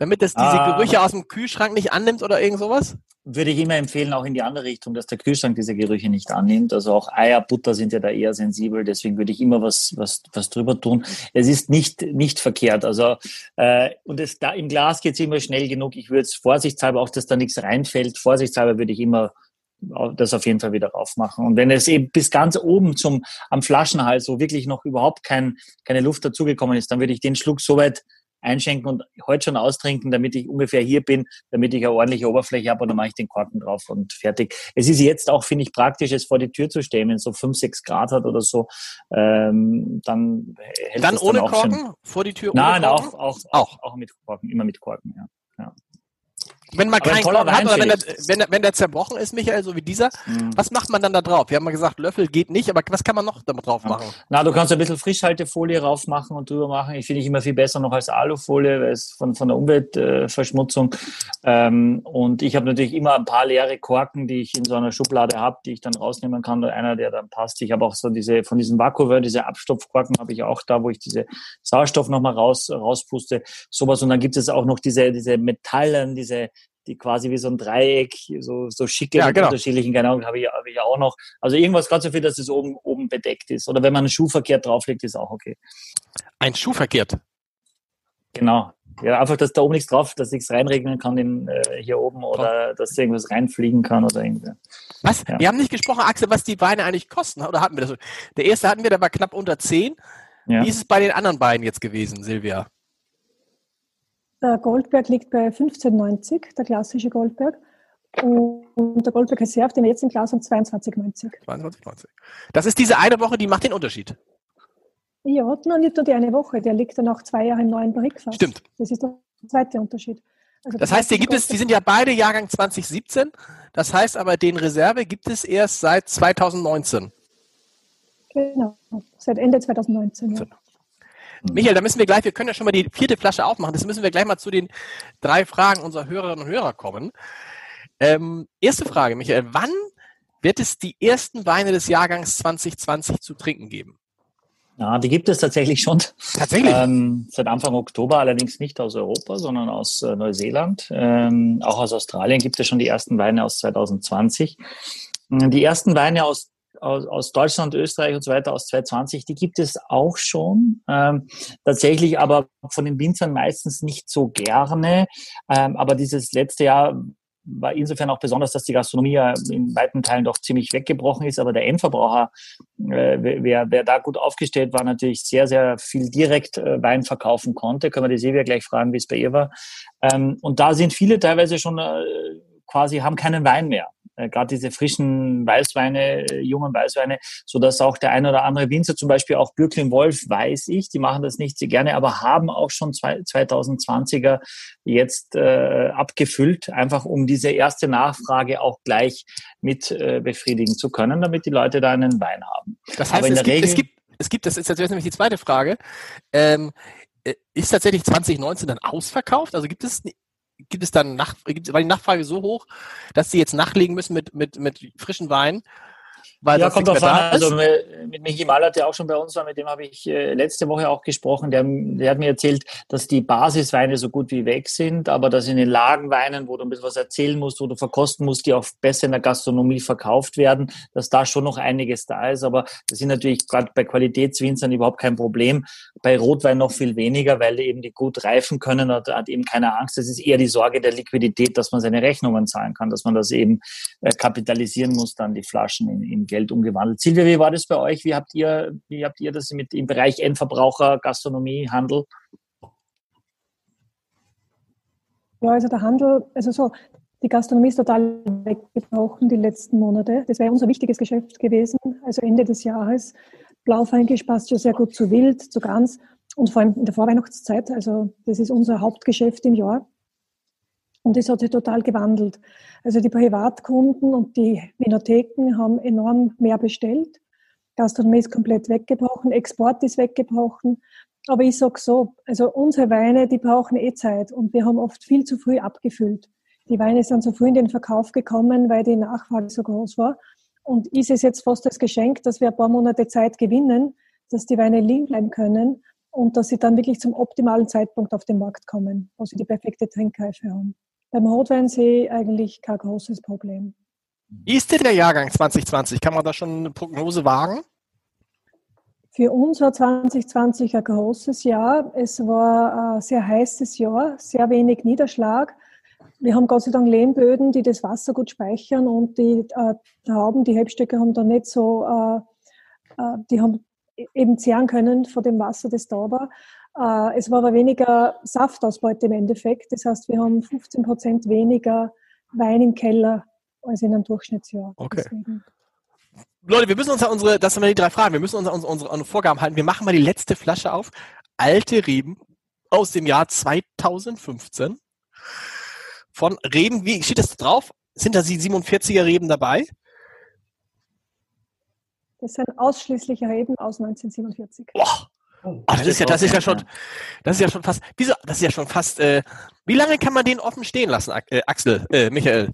damit es diese Ah. Gerüche aus dem Kühlschrank nicht annimmt oder irgend sowas? Würde ich immer empfehlen, auch in die andere Richtung, dass der Kühlschrank diese Gerüche nicht annimmt. Also auch Eier, Butter sind ja da eher sensibel, deswegen würde ich immer was, was, was drüber tun. Es ist nicht, nicht verkehrt. Also, äh, und es, da, im Glas geht es immer schnell genug. Ich würde es vorsichtshalber, auch dass da nichts reinfällt, vorsichtshalber würde ich immer das auf jeden Fall wieder raufmachen. Und wenn es eben bis ganz oben zum, am Flaschenhals, wo wirklich noch überhaupt kein, keine Luft dazugekommen ist, dann würde ich den Schluck so weit einschenken und heute schon austrinken, damit ich ungefähr hier bin, damit ich eine ordentliche Oberfläche habe und dann mache ich den Korken drauf und fertig. Es ist jetzt auch, finde ich, praktisch, es vor die Tür zu stellen, wenn es so 5, 6 Grad hat oder so, ähm, dann hält Dann ohne dann auch schon. Korken? Vor die Tür Nein, ohne auch, Korken? auch, Auch. auch, auch mit Korken, immer mit Korken, ja. Wenn man keinen Korken hat oder wenn der, wenn, der, wenn der zerbrochen ist, Michael, so wie dieser, Mhm. was macht man dann da drauf? Wir haben mal gesagt, Löffel geht nicht, aber was kann man noch damit drauf Ja. machen? Na, du kannst ein bisschen Frischhaltefolie rauf machen und drüber machen. Ich finde ich immer viel besser noch als Alufolie, weil es von, von der Umweltverschmutzung. Äh, ähm, und ich habe natürlich immer ein paar leere Korken, die ich in so einer Schublade habe, die ich dann rausnehmen kann oder einer, der dann passt. Ich habe auch so diese, von diesem Vakuum, diese Abstopfkorken habe ich auch da, wo ich diese Sauerstoff nochmal raus, rauspuste. Sowas. Und dann gibt es auch noch diese, diese Metallen, diese, die quasi wie so ein Dreieck, so, so schicke Ja, genau. unterschiedlichen, genau, habe ich, habe ich auch noch. Also irgendwas ganz so viel, dass es oben, oben bedeckt ist. Oder wenn man einen Schuh verkehrt drauflegt, ist auch okay. Ein Schuh verkehrt. Genau. Ja, einfach, dass da oben nichts drauf, dass nichts reinregnen kann in, äh, hier oben oder dass irgendwas reinfliegen kann oder irgendwie. Was? Ja. Wir haben nicht gesprochen, Axel, was die Weine eigentlich kosten. Oder hatten wir das? Der erste hatten wir, der war knapp unter 10. Ja. Wie ist es bei den anderen beiden jetzt gewesen, Silvia? Der Goldberg liegt bei 15,90, der klassische Goldberg. Und der Goldberg Reserve, den wir jetzt im Glas haben, 22,90. 22,90. Das ist diese eine Woche, die macht den Unterschied. Ja, noch nicht nur die eine Woche, der liegt dann auch zwei Jahre im neuen Barrikfass. Stimmt. Das ist der zweite Unterschied. Also Das heißt, die gibt es, die sind ja beide Jahrgang 2017. Das heißt aber, den Reserve gibt es erst seit 2019. Goldberg- Genau, seit Ende 2019. Ja. Michael, da müssen wir gleich, wir können ja schon mal die vierte Flasche aufmachen. Das müssen wir gleich mal zu den drei Fragen unserer Hörerinnen und Hörer kommen. Ähm, erste Frage, Michael. Wann wird es die ersten Weine des Jahrgangs 2020 zu trinken geben? Ja, die gibt es tatsächlich schon. Tatsächlich? Ähm, seit Anfang Oktober, allerdings nicht aus Europa, sondern aus äh, Neuseeland. Ähm, auch aus Australien gibt es schon die ersten Weine aus 2020. Die ersten Weine aus aus, aus Deutschland, Österreich und so weiter aus 2020, die gibt es auch schon. Ähm, tatsächlich aber von den Winzern meistens nicht so gerne. Ähm, aber dieses letzte Jahr war insofern auch besonders, dass die Gastronomie ja in weiten Teilen doch ziemlich weggebrochen ist, aber der Endverbraucher, äh, wer, wer da gut aufgestellt war, natürlich sehr, sehr viel direkt äh, Wein verkaufen konnte. Können wir die Silvia gleich fragen, wie es bei ihr war. Ähm, und da sind viele teilweise schon äh, quasi, haben keinen Wein mehr äh, gerade diese frischen Weißweine, äh, jungen Weißweine, so dass auch der ein oder andere Winzer, zum Beispiel auch Bürklin Wolf, weiß ich, die machen das nicht so gerne, aber haben auch schon zwei, 2020er jetzt äh, abgefüllt, einfach um diese erste Nachfrage auch gleich mit äh, befriedigen zu können, damit die Leute da einen Wein haben. Das heißt, es gibt, Regel, es gibt, es gibt, das ist jetzt nämlich die zweite Frage. Ähm, äh, ist tatsächlich 2019 dann ausverkauft? Also gibt es gibt es dann nach, war die Nachfrage so hoch, dass sie jetzt nachlegen müssen mit, mit, mit frischen Wein? Weil ja, kommt drauf an. Also mit Michi Maller, der auch schon bei uns war, mit dem habe ich äh, letzte Woche auch gesprochen. Der, der hat mir erzählt, dass die Basisweine so gut wie weg sind, aber dass in den Lagenweinen, wo du ein bisschen was erzählen musst, wo du verkosten musst, die auch besser in der Gastronomie verkauft werden, dass da schon noch einiges da ist. Aber das sind natürlich gerade bei Qualitätswinzern überhaupt kein Problem. Bei Rotwein noch viel weniger, weil eben die gut reifen können und hat eben keine Angst. Das ist eher die Sorge der Liquidität, dass man seine Rechnungen zahlen kann, dass man das eben äh, kapitalisieren muss, dann die Flaschen in, in Geld umgewandelt. Silvia, wie war das bei euch? Wie habt ihr, wie habt ihr das mit im Bereich Endverbraucher, Gastronomie, Handel? Ja, also der Handel, also so, die Gastronomie ist total weggebrochen die letzten Monate. Das wäre unser wichtiges Geschäft gewesen, also Ende des Jahres. Blaufränkisch passt ja sehr gut zu Wild, zu Gans und vor allem in der Vorweihnachtszeit. Also das ist unser Hauptgeschäft im Jahr. Und das hat sich total gewandelt. Also die Privatkunden und die Vinotheken haben enorm mehr bestellt. Gastronomie ist komplett weggebrochen, Export ist weggebrochen. Aber ich sage so, also unsere Weine, die brauchen eh Zeit und wir haben oft viel zu früh abgefüllt. Die Weine sind so früh in den Verkauf gekommen, weil die Nachfrage so groß war. Und ist es jetzt fast das Geschenk, dass wir ein paar Monate Zeit gewinnen, dass die Weine liegen bleiben können und dass sie dann wirklich zum optimalen Zeitpunkt auf den Markt kommen, wo sie die perfekte Trinkreife haben. Beim Rotwein sehe ich eigentlich kein großes Problem. Wie ist denn der Jahrgang 2020? Kann man da schon eine Prognose wagen? Für uns war 2020 ein großes Jahr. Es war ein sehr heißes Jahr, sehr wenig Niederschlag. Wir haben Gott sei Dank Lehmböden, die das Wasser gut speichern und die äh, Trauben, die Hebstöcke haben da nicht so, äh, äh, die haben eben zehren können von dem Wasser, das da war. Äh, es war aber weniger Saftausbeute im Endeffekt. Das heißt, wir haben 15 Prozent weniger Wein im Keller als in einem Durchschnittsjahr. Okay. Deswegen. Leute, wir müssen uns an unsere, das sind die drei Fragen, wir müssen uns an unsere, unsere, unsere Vorgaben halten. Wir machen mal die letzte Flasche auf. Alte Reben aus dem Jahr 2015. Von Reben, wie steht das drauf? Sind da die 47er Reben dabei? Das sind ausschließlich Reben aus 1947. Boah, Oh, das, ist ja, das ist ja schon, das ist ja schon fast, wieso, das ist ja schon fast, äh, wie lange kann man den offen stehen lassen, äh, Axel, äh, Michael?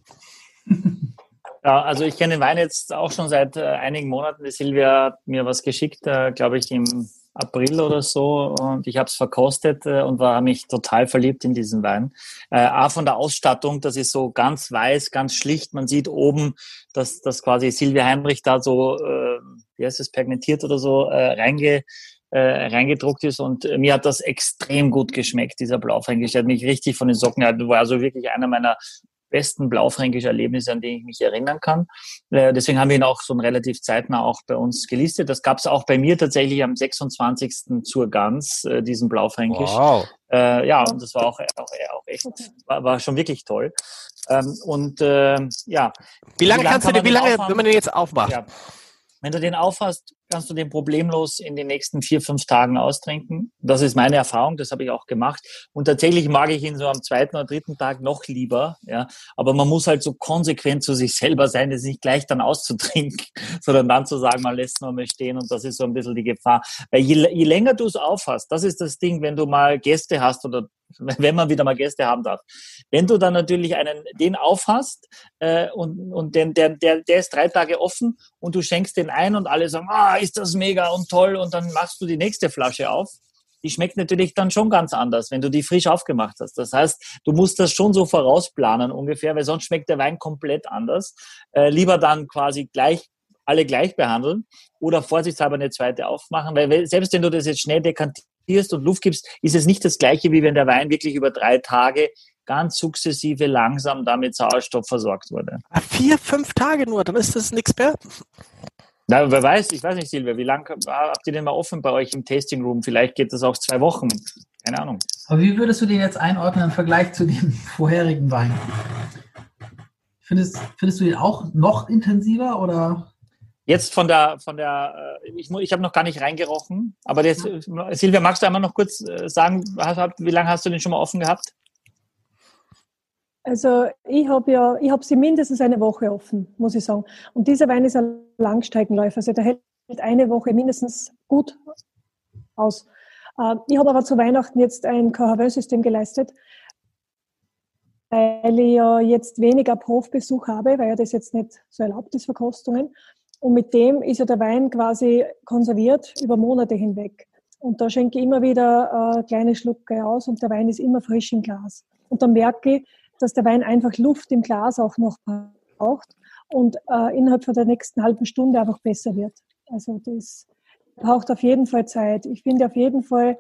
Ja, also ich kenne den Wein jetzt auch schon seit äh, einigen Monaten. Die Silvia hat mir was geschickt, äh, glaube ich, im April oder so und ich habe es verkostet äh, und war mich total verliebt in diesen Wein. Äh, auch von der Ausstattung, das ist so ganz weiß, ganz schlicht. Man sieht oben, dass, dass quasi Silvia Heinrich da so, äh, wie heißt es, pergmentiert oder so, äh, reinge äh, reingedruckt ist und äh, mir hat das extrem gut geschmeckt, dieser Blaufränkisch. Der hat mich richtig von den Socken, er war also wirklich einer meiner besten blaufränkischen Erlebnisse, an die ich mich erinnern kann. Äh, deswegen haben wir ihn auch so relativ zeitnah auch bei uns gelistet. Das gab es auch bei mir tatsächlich am 26. zur Gans, äh, diesen Blaufränkisch. Wow. Äh, ja, und das war auch, auch, auch echt, war, war schon wirklich toll. Ähm, und äh, ja. Wie lange, wie lange kannst du den, wie lange, wenn man den jetzt aufmacht? Ja. Wenn du den aufhast, kannst du den problemlos in den nächsten vier, fünf Tagen austrinken. Das ist meine Erfahrung, das habe ich auch gemacht. Und tatsächlich mag ich ihn so am zweiten oder dritten Tag noch lieber. Ja. Aber man muss halt so konsequent zu sich selber sein, das nicht gleich dann auszutrinken, sondern dann zu sagen, man lässt nur mal stehen und das ist so ein bisschen die Gefahr. Weil je, je länger du es aufhast, das ist das Ding, wenn du mal Gäste hast oder wenn man wieder mal Gäste haben darf. Wenn du dann natürlich einen, den aufhast äh, und, und den, der, der, der ist drei Tage offen und du schenkst den ein und alle sagen, ah, ist das mega und toll und dann machst du die nächste Flasche auf. Die schmeckt natürlich dann schon ganz anders, wenn du die frisch aufgemacht hast. Das heißt, du musst das schon so vorausplanen ungefähr, weil sonst schmeckt der Wein komplett anders. Äh, lieber dann quasi gleich alle gleich behandeln oder vorsichtshalber eine zweite aufmachen, weil selbst wenn du das jetzt schnell dekantierst und Luft gibst, ist es nicht das gleiche, wie wenn der Wein wirklich über drei Tage ganz sukzessive langsam damit Sauerstoff versorgt wurde. Ah, vier, fünf Tage nur, dann ist das nichts mehr. Na, wer weiß, ich weiß nicht, Silvia, wie lange habt ihr denn mal offen bei euch im Tasting Room? Vielleicht geht das auch zwei Wochen. Keine Ahnung. Aber wie würdest du den jetzt einordnen im Vergleich zu dem vorherigen Wein? Findest, findest du den auch noch intensiver oder? Jetzt von der, von der, äh, ich, ich habe noch gar nicht reingerochen, aber das, Silvia, magst du einmal noch kurz äh, sagen, wie lange hast du den schon mal offen gehabt? Also ich habe ja, ich habe sie mindestens eine Woche offen, muss ich sagen. Und dieser Wein ist ein Langstreckenläufer, also der hält eine Woche mindestens gut aus. Äh, ich habe aber zu Weihnachten jetzt ein KHW-System geleistet, weil ich ja jetzt weniger Profbesuch habe, weil ja das jetzt nicht so erlaubt ist, Verkostungen. Und mit dem ist ja der Wein quasi konserviert über Monate hinweg. Und da schenke ich immer wieder äh, kleine Schlucke aus und der Wein ist immer frisch im Glas. Und dann merke ich, dass der Wein einfach Luft im Glas auch noch braucht und äh, innerhalb von der nächsten halben Stunde einfach besser wird. Also das braucht auf jeden Fall Zeit. Ich finde auf jeden Fall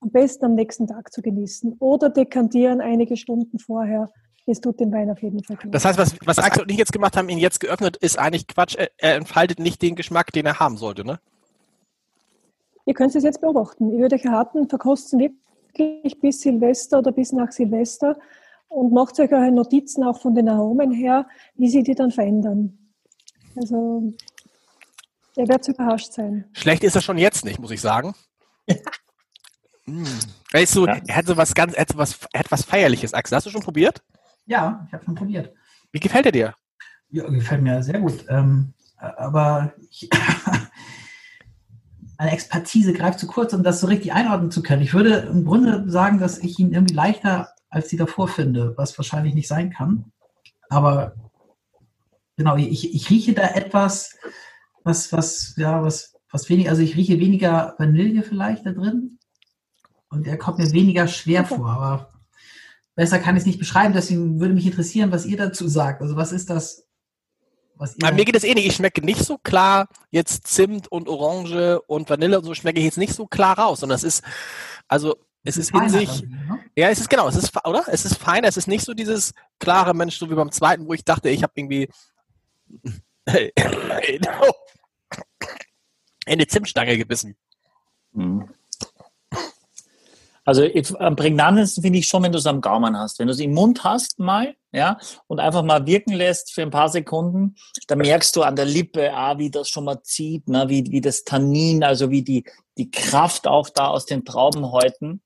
am besten am nächsten Tag zu genießen oder dekantieren einige Stunden vorher. Das tut den Wein auf jeden Fall gut. Das heißt, was, was Axel und ich jetzt gemacht haben, ihn jetzt geöffnet, ist eigentlich Quatsch. Er, er entfaltet nicht den Geschmack, den er haben sollte, ne? Ihr könnt es jetzt beobachten. Ich würde euch raten, verkosten wirklich bis Silvester oder bis nach Silvester und macht euch eure Notizen auch von den Aromen her, wie sie die dann verändern. Also, ihr werdet überrascht sein. Schlecht ist er schon jetzt nicht, muss ich sagen. mm. Weißt du, ja. er hat so was ganz, er hat, so was, er hat was Feierliches, Axel. Hast du schon probiert? Ja, ich habe schon probiert. Wie gefällt er dir? Ja, gefällt mir sehr gut. Ähm, aber ich, meine Expertise greift zu kurz, um das so richtig einordnen zu können. Ich würde im Grunde sagen, dass ich ihn irgendwie leichter als die davor finde, was wahrscheinlich nicht sein kann. Aber genau, ich, ich rieche da etwas, was, was, ja, was, was weniger, also ich rieche weniger Vanille vielleicht da drin. Und er kommt mir weniger schwer vor, aber besser kann ich es nicht beschreiben. Deswegen würde mich interessieren, was ihr dazu sagt. Also was ist das? Was ihr mir geht es eh nicht. Ich schmecke nicht so klar jetzt Zimt und Orange und Vanille und so schmecke ich jetzt nicht so klar raus. Und das ist, also es ist in sich, ne? ja, es ist genau, es ist, oder? Es ist feiner, es ist nicht so dieses klare Mensch, so wie beim zweiten, wo ich dachte, ich habe irgendwie in eine Zimtstange gebissen. Mhm. Also am prägnantesten finde ich schon, wenn du es am Gaumen hast. Wenn du es im Mund hast mal, ja, und einfach mal wirken lässt für ein paar Sekunden, dann merkst du an der Lippe, ah, wie das schon mal zieht, ne, wie, wie das Tannin, also wie die, die Kraft auch da aus den Traubenhäuten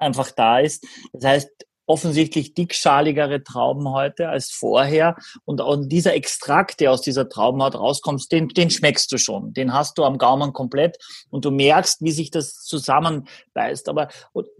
einfach da ist. Das heißt, offensichtlich dickschaligere Trauben heute als vorher. Und, dieser Extrakt, der aus dieser Traubenhaut rauskommt, den, den schmeckst du schon. Den hast du am Gaumen komplett und du merkst, wie sich das zusammenbeißt. Aber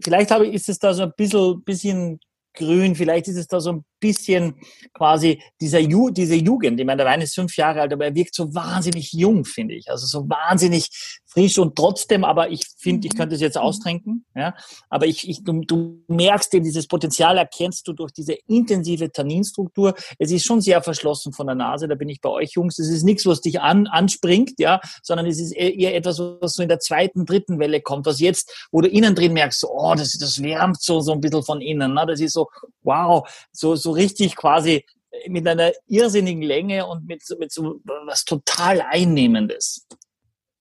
vielleicht habe, ist es da so ein bisschen, bisschen grün, vielleicht ist es da so ein bisschen quasi dieser Ju diese Jugend. Ich meine, der Wein ist fünf Jahre alt, aber er wirkt so wahnsinnig jung, finde ich. Also so wahnsinnig frisch und trotzdem, aber ich finde, ich könnte es jetzt mhm. austrinken, ja. Aber ich, ich, du, du merkst eben, dieses Potenzial erkennst du durch diese intensive Tanninstruktur. Es ist schon sehr verschlossen von der Nase, da bin ich bei euch Jungs. Es ist nichts, was dich an, anspringt, ja, sondern es ist eher etwas, was so in der zweiten, dritten Welle kommt, was jetzt, wo du innen drin merkst, so, oh, das, das wärmt so, so ein bisschen von innen, ne? Das ist so, wow, so, so richtig quasi mit einer irrsinnigen Länge und mit, mit so was total Einnehmendes.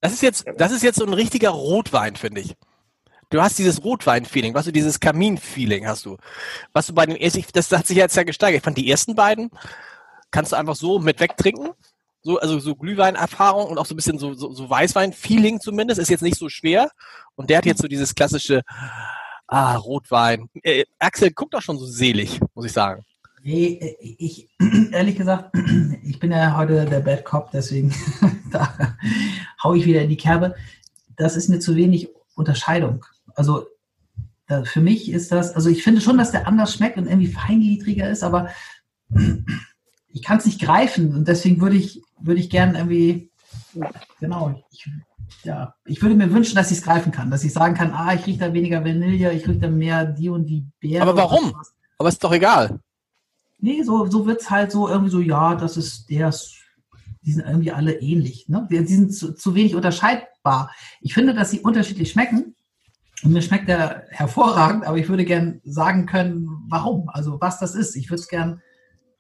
Das ist jetzt, das ist jetzt so ein richtiger Rotwein, finde ich. Du hast dieses Rotwein-Feeling, was du dieses Kamin-Feeling hast du. Was du bei den ersten, das hat sich jetzt ja gesteigert. Ich fand die ersten beiden kannst du einfach so mit wegtrinken. So, also so Glühwein-Erfahrung und auch so ein bisschen so, so, so Weißwein-Feeling zumindest, ist jetzt nicht so schwer. Und der hat jetzt so dieses klassische, ah, Rotwein. Äh, Axel guckt doch schon so selig, muss ich sagen. Nee, ich, ehrlich gesagt, ich bin ja heute der Bad Cop, deswegen da hau ich wieder in die Kerbe. Das ist mir zu wenig Unterscheidung. Also da, für mich ist das, also ich finde schon, dass der anders schmeckt und irgendwie feingliedriger ist, aber ich kann es nicht greifen und deswegen würde ich, würde ich gern irgendwie, genau, ich, ja, ich würde mir wünschen, dass ich es greifen kann, dass ich sagen kann, ah, ich rieche da weniger Vanille, ich rieche da mehr die und die Beeren. Aber warum? Aber ist doch egal. Nee, so, so wird es halt so irgendwie so, ja, das ist der die sind irgendwie alle ähnlich. Ne? Die, die sind zu, zu wenig unterscheidbar. Ich finde, dass sie unterschiedlich schmecken. Und mir schmeckt der hervorragend, aber ich würde gern sagen können, warum, also was das ist. Ich würde es gern,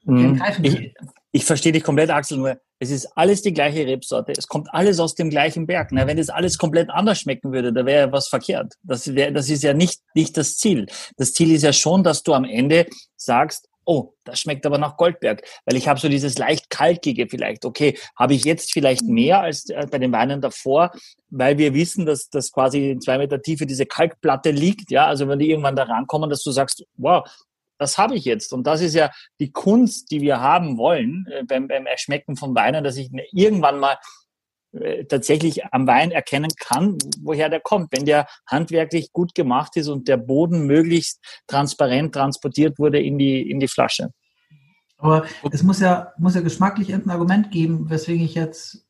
gern Mhm. greifen. Ich, ich verstehe dich komplett, Axel, nur es ist alles die gleiche Rebsorte. Es kommt alles aus dem gleichen Berg. Na, wenn das alles komplett anders schmecken würde, da wäre ja was verkehrt. Das, wär, das ist ja nicht, nicht das Ziel. Das Ziel ist ja schon, dass du am Ende sagst, oh, das schmeckt aber nach Goldberg, weil ich habe so dieses leicht kalkige vielleicht. Okay, habe ich jetzt vielleicht mehr als äh, bei den Weinen davor, weil wir wissen, dass das quasi in zwei Meter Tiefe diese Kalkplatte liegt. Ja, also wenn die irgendwann da rankommen, dass du sagst, wow, das habe ich jetzt. Und das ist ja die Kunst, die wir haben wollen äh, beim, beim Erschmecken von Weinen, dass ich irgendwann mal tatsächlich am Wein erkennen kann, woher der kommt. Wenn der handwerklich gut gemacht ist und der Boden möglichst transparent transportiert wurde in die, in die Flasche. Aber es muss ja, muss ja geschmacklich irgendein Argument geben, weswegen ich jetzt.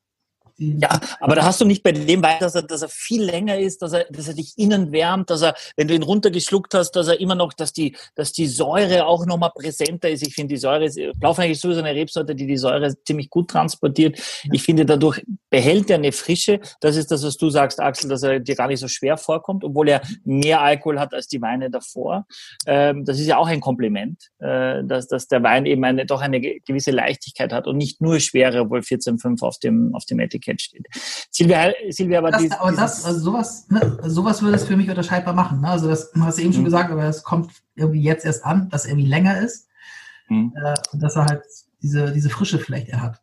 Ja, aber da hast du nicht bei dem Wein, dass er, dass er viel länger ist, dass er, dass er dich innen wärmt, dass er, wenn du ihn runtergeschluckt hast, dass er immer noch, dass die, dass die Säure auch nochmal präsenter ist. Ich finde, die Säure ist, Blaufränkisch ist sowieso eine Rebsorte, die die Säure ziemlich gut transportiert. Ich finde, dadurch behält er eine Frische. Das ist das, was du sagst, Axel, dass er dir gar nicht so schwer vorkommt, obwohl er mehr Alkohol hat als die Weine davor. Ähm, das ist ja auch ein Kompliment, äh, dass, dass der Wein eben eine, doch eine gewisse Leichtigkeit hat und nicht nur Schwere, obwohl 14,5 auf dem, auf dem Etikett steht. Silvia, Silvia aber, Das, dies, aber das, also sowas, ne, sowas würde es für mich unterscheidbar machen. Ne? Also das hast du eben schon Mhm. gesagt, aber es kommt irgendwie jetzt erst an, dass er irgendwie länger ist Hm. äh, und dass er halt diese, diese Frische vielleicht er hat.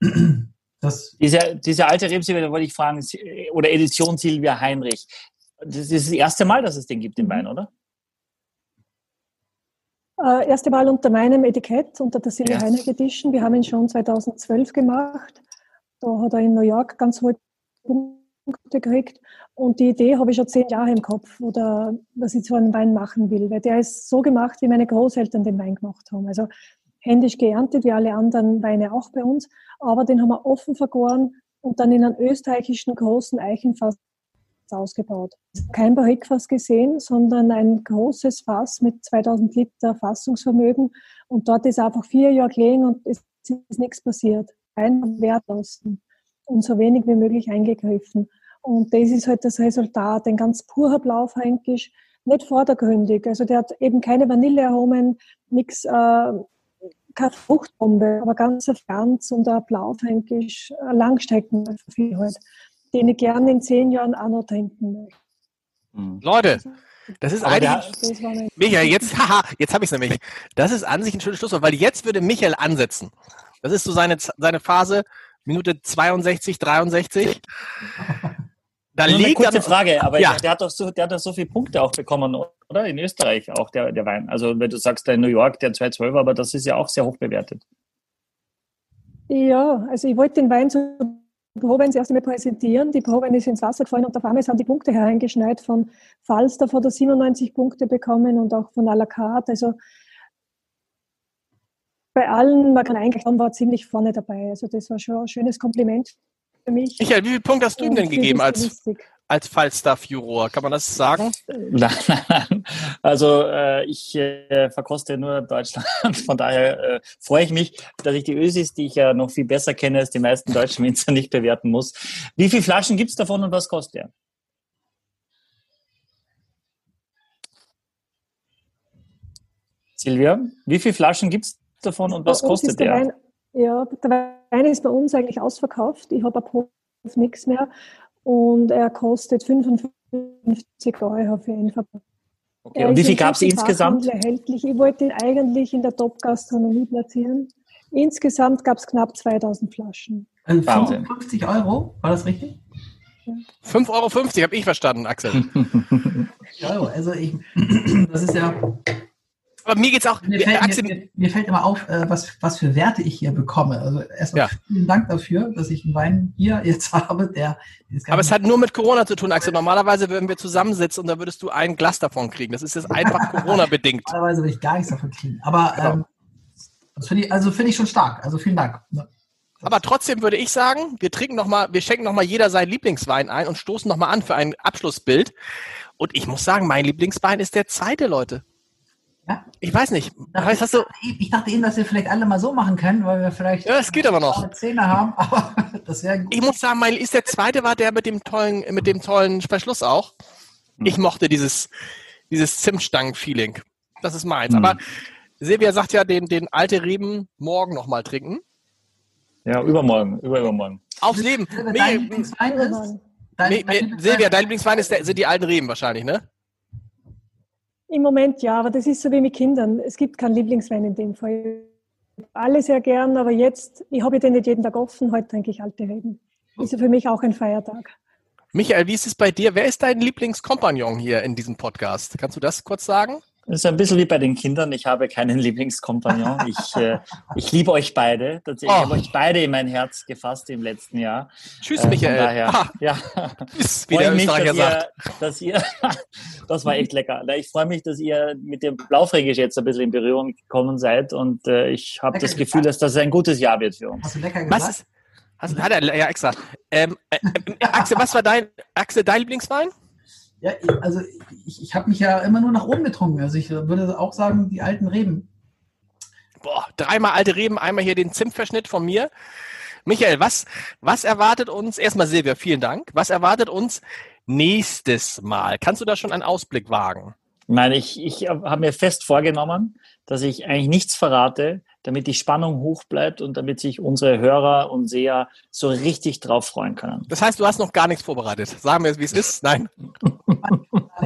Das, Diese, diese alte Rebsilvia, da wollte ich fragen, oder Edition Silvia Heinrich. Das ist das erste Mal, dass es den gibt im Wein, oder? Äh, erste Mal unter meinem Etikett, unter der Silvia Ja. Heinrich Edition. Wir haben ihn schon 2012 gemacht. Da hat er in New York ganz hohe Punkte gekriegt. Und die Idee habe ich schon zehn Jahre im Kopf, oder dass ich so einen Wein machen will. Weil der ist so gemacht, wie meine Großeltern den Wein gemacht haben. Also händisch geerntet, wie alle anderen Weine auch bei uns. Aber den haben wir offen vergoren und dann in einen österreichischen großen Eichenfass ausgebaut. Kein Barrikfass gesehen, sondern ein großes Fass mit 2000 Liter Fassungsvermögen. Und dort ist einfach vier Jahre gelegen und es ist nichts passiert. Kein Wert lassen und so wenig wie möglich eingegriffen. Und das ist halt das Resultat. Ein ganz purer Blaufränkisch, nicht vordergründig. Also der hat eben keine Vanillearomen, nichts, äh, keine Fruchtbombe, aber ganz ganz und ein Blaufränkisch, ein Langstreckenprofil halt, den ich gerne in zehn Jahren auch noch trinken möchte. Leute, das ist Aber eigentlich. Michael, jetzt, haha, jetzt habe ich es nämlich. Das ist an sich ein schönes Schlusswort, weil jetzt würde Michael ansetzen. Das ist so seine, seine Phase, Minute 62, 63. Da Nur eine liegt kurze dann, Frage, aber Ja. der, hat doch so, der hat doch so viele Punkte auch bekommen, oder? In Österreich auch, der, der Wein. Also wenn du sagst, der in New York, der 212, aber das ist ja auch sehr hoch bewertet. Ja, also ich wollte den Wein zur Probe ins erste Mal präsentieren. Die Probe ist ins Wasser gefallen und auf einmal sind die Punkte hereingeschneit. Von Falstaff hat er 97 Punkte bekommen und auch von à la carte. Also bei allen, man kann eigentlich sagen, war ziemlich vorne dabei. Also das war schon ein schönes Kompliment für mich. Michael, wie viele Punkte hast du ihm denn gegeben als. Als Falstaff-Juror? Kann man das sagen? Nein, nein, nein. Also äh, ich äh, verkoste nur Deutschland. Von daher äh, freue ich mich, dass ich die Ösis, die ich ja noch viel besser kenne als die meisten deutschen Winzer, nicht bewerten muss. Wie viele Flaschen gibt's davon und was kostet der? Silvia, wie viele Flaschen gibt's davon und was kostet der der? Wein, ja, der Wein ist bei uns eigentlich ausverkauft. Ich habe ab Hof nichts mehr und er kostet 55 Euro für ihn verpackt. Okay. Und wie viel gab's es insgesamt? Erhältlich. Ich wollte ihn eigentlich in der Top-Gastronomie platzieren. Insgesamt gab es knapp 2000 Flaschen. also Wahnsinn. 55 Euro, war das richtig? 5,50 Euro habe ich verstanden, Axel. Euro, also ich, das ist ja, Aber mir geht's auch. mir fällt, Axel, mir, mir, fällt immer auf, äh, was, was für Werte ich hier bekomme. Also erstmal Ja. vielen Dank dafür, dass ich einen Wein hier jetzt habe, der aber es hat nur mit Corona zu tun, Axel. Normalerweise würden wir zusammensitzen und da würdest du ein Glas davon kriegen. Das ist jetzt einfach Corona-bedingt. Normalerweise will ich gar nichts davon kriegen. Aber Genau. ähm, das finde ich, also finde ich schon stark. Also vielen Dank. Aber trotzdem würde ich sagen, wir trinken noch mal, wir schenken noch mal jeder seinen Lieblingswein ein und stoßen noch mal an für ein Abschlussbild. Und ich muss sagen, mein Lieblingswein ist der zweite, Leute. Ja? Ich weiß nicht. Ich dachte, ich dachte eben, dass wir vielleicht alle mal so machen können, weil wir vielleicht ja, es geht aber noch. Zähne haben, aber das wäre gut. Ich muss sagen, mein ist der zweite war der mit dem tollen, mit dem tollen Verschluss auch. Ich hm. mochte dieses, dieses Zimtstangen-Feeling. Das ist meins. Mhm. Aber Silvia sagt ja, den, den alte Reben morgen nochmal trinken. Ja, übermorgen, über übermorgen. Aufs Leben. Dein Lieblingswein ist? Dein, dein Silvia, dein Lieblingswein ist der, sind die alten Reben wahrscheinlich, ne? Im Moment ja, aber das ist so wie mit Kindern. Es gibt keinen Lieblingswein in dem Fall. Alle sehr gern, aber jetzt, ich habe den nicht jeden Tag offen, heute trinke ich alte Reben. Ist ja für mich auch ein Feiertag. Michael, wie ist es bei dir? Wer ist dein Lieblingskompagnon hier in diesem Podcast? Kannst du das kurz sagen? Das ist ein bisschen wie bei den Kindern. Ich habe keinen Lieblingskompagnon. Ich, äh, ich liebe euch beide. Ich oh. habe euch beide in mein Herz gefasst im letzten Jahr. Tschüss, äh, Michael. Daher, ah. ja. Wie der mich, dass ihr, dass ihr, das war echt lecker. Ich freue mich, dass ihr mit dem Blaufränkisch jetzt ein bisschen in Berührung gekommen seid und äh, ich habe das Gefühl, dass das ein gutes Jahr wird für uns. Hast du lecker gesagt? Was ist, hast, hat er ja extra. Ähm, äh, äh, Axel, was war dein, Axel, dein Lieblingswein? Ja, also ich, ich habe mich ja immer nur nach oben getrunken. Also ich würde auch sagen, die alten Reben. Boah, dreimal alte Reben, einmal hier den Zimtverschnitt von mir. Michael, was, was erwartet uns, erstmal Silvia, vielen Dank. Was erwartet uns nächstes Mal? Kannst du da schon einen Ausblick wagen? Nein, ich, ich habe mir fest vorgenommen, dass ich eigentlich nichts verrate, damit die Spannung hoch bleibt und damit sich unsere Hörer und Seher so richtig drauf freuen können. Das heißt, du hast noch gar nichts vorbereitet. Sagen wir es, wie es ist? Nein.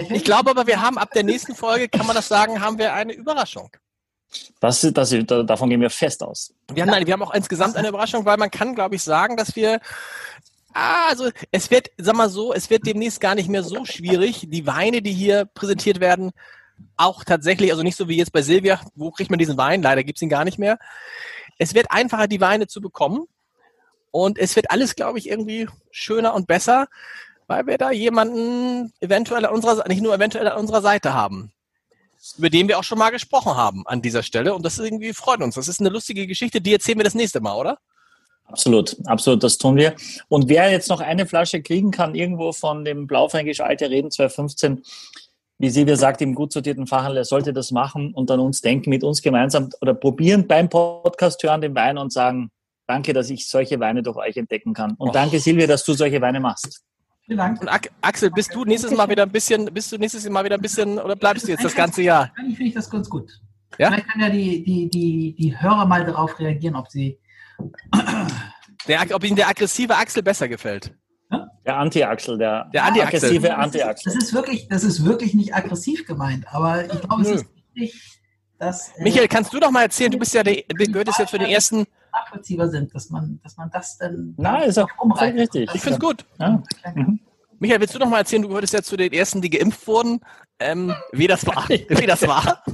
Ich glaube aber, wir haben ab der nächsten Folge, kann man das sagen, haben wir eine Überraschung. Das, das, davon gehen wir fest aus. Wir haben, nein, wir haben auch insgesamt eine Überraschung, weil man kann, glaube ich, sagen, dass wir Ah, also es wird, sag mal so, es wird demnächst gar nicht mehr so schwierig, die Weine, die hier präsentiert werden, auch tatsächlich, also nicht so wie jetzt bei Silvia, wo kriegt man diesen Wein? Leider gibt es ihn gar nicht mehr. Es wird einfacher, die Weine zu bekommen. Und es wird alles, glaube ich, irgendwie schöner und besser, weil wir da jemanden eventuell an unserer, nicht nur eventuell an unserer Seite haben, über den wir auch schon mal gesprochen haben an dieser Stelle. Und das irgendwie freut uns. Das ist eine lustige Geschichte, die erzählen wir das nächste Mal, oder? Absolut, absolut, das tun wir. Und wer jetzt noch eine Flasche kriegen kann, irgendwo von dem Blaufränkisch Alte Reden 2015, wie Silvia sagt, im gut sortierten Fachhandel, sollte das machen und dann uns denken, mit uns gemeinsam oder probieren beim Podcast hören den Wein und sagen, danke, dass ich solche Weine durch euch entdecken kann. Und oh. danke, Silvia, dass du solche Weine machst. Vielen Dank. Und Axel, bist du nächstes Mal wieder ein bisschen, bist du nächstes Mal wieder ein bisschen oder bleibst du jetzt das ganze Jahr? Eigentlich finde ich das ganz gut. Ja? Vielleicht kann ja die, die, die, die Hörer mal darauf reagieren, ob sie. Der, ob Ihnen der aggressive Axel besser gefällt. Der Anti-Axel, der, der Anti aggressive Anti-Axel. Das ist wirklich, das ist wirklich nicht aggressiv gemeint, aber ich glaube, es ist wichtig, dass. Äh, Michael, kannst du doch mal erzählen, du bist ja der, du gehörtest jetzt für den ersten. Nachvollziehbar sind, dass man, dass man das dann. Nein, ist auch richtig. Ich finde es gut. Ja. Mhm. Michael, willst du noch mal erzählen, du gehörtest ja zu den ersten, die geimpft wurden, ähm, wie das war? wie das war?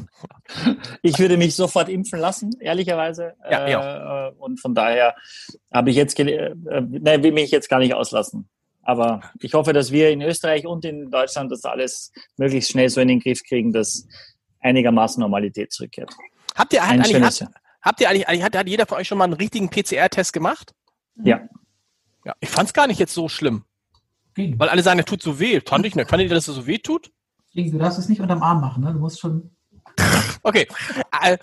Ich würde mich sofort impfen lassen, ehrlicherweise. Ja, ja. Äh, und von daher habe ich jetzt, äh, ne, will mich jetzt gar nicht auslassen. Aber ich hoffe, dass wir in Österreich und in Deutschland das alles möglichst schnell so in den Griff kriegen, dass einigermaßen Normalität zurückkehrt. Habt ihr eigentlich, habt, habt ihr eigentlich, hat, hat jeder von euch schon mal einen richtigen PCR-Test gemacht? Ja. Ja, ich fand es gar nicht jetzt so schlimm. Ging. Weil alle sagen, er tut so weh. Fand ich nicht. Fand ihr, dass es so weh tut? Du darfst es nicht unterm Arm machen, ne? Du musst schon. okay. Äh,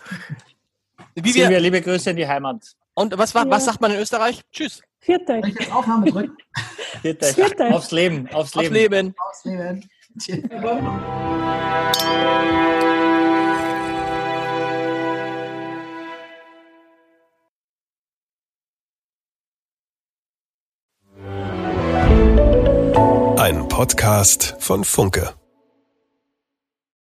wie wir, wir liebe Grüße in die Heimat. Und was, war, ja. was sagt man in Österreich? Tschüss. Viert euch. ich jetzt Aufnahme drücken? Viert euch. Aufs Leben. Aufs Leben. Aufs Leben. Aufs Leben. Ein Podcast von Funke.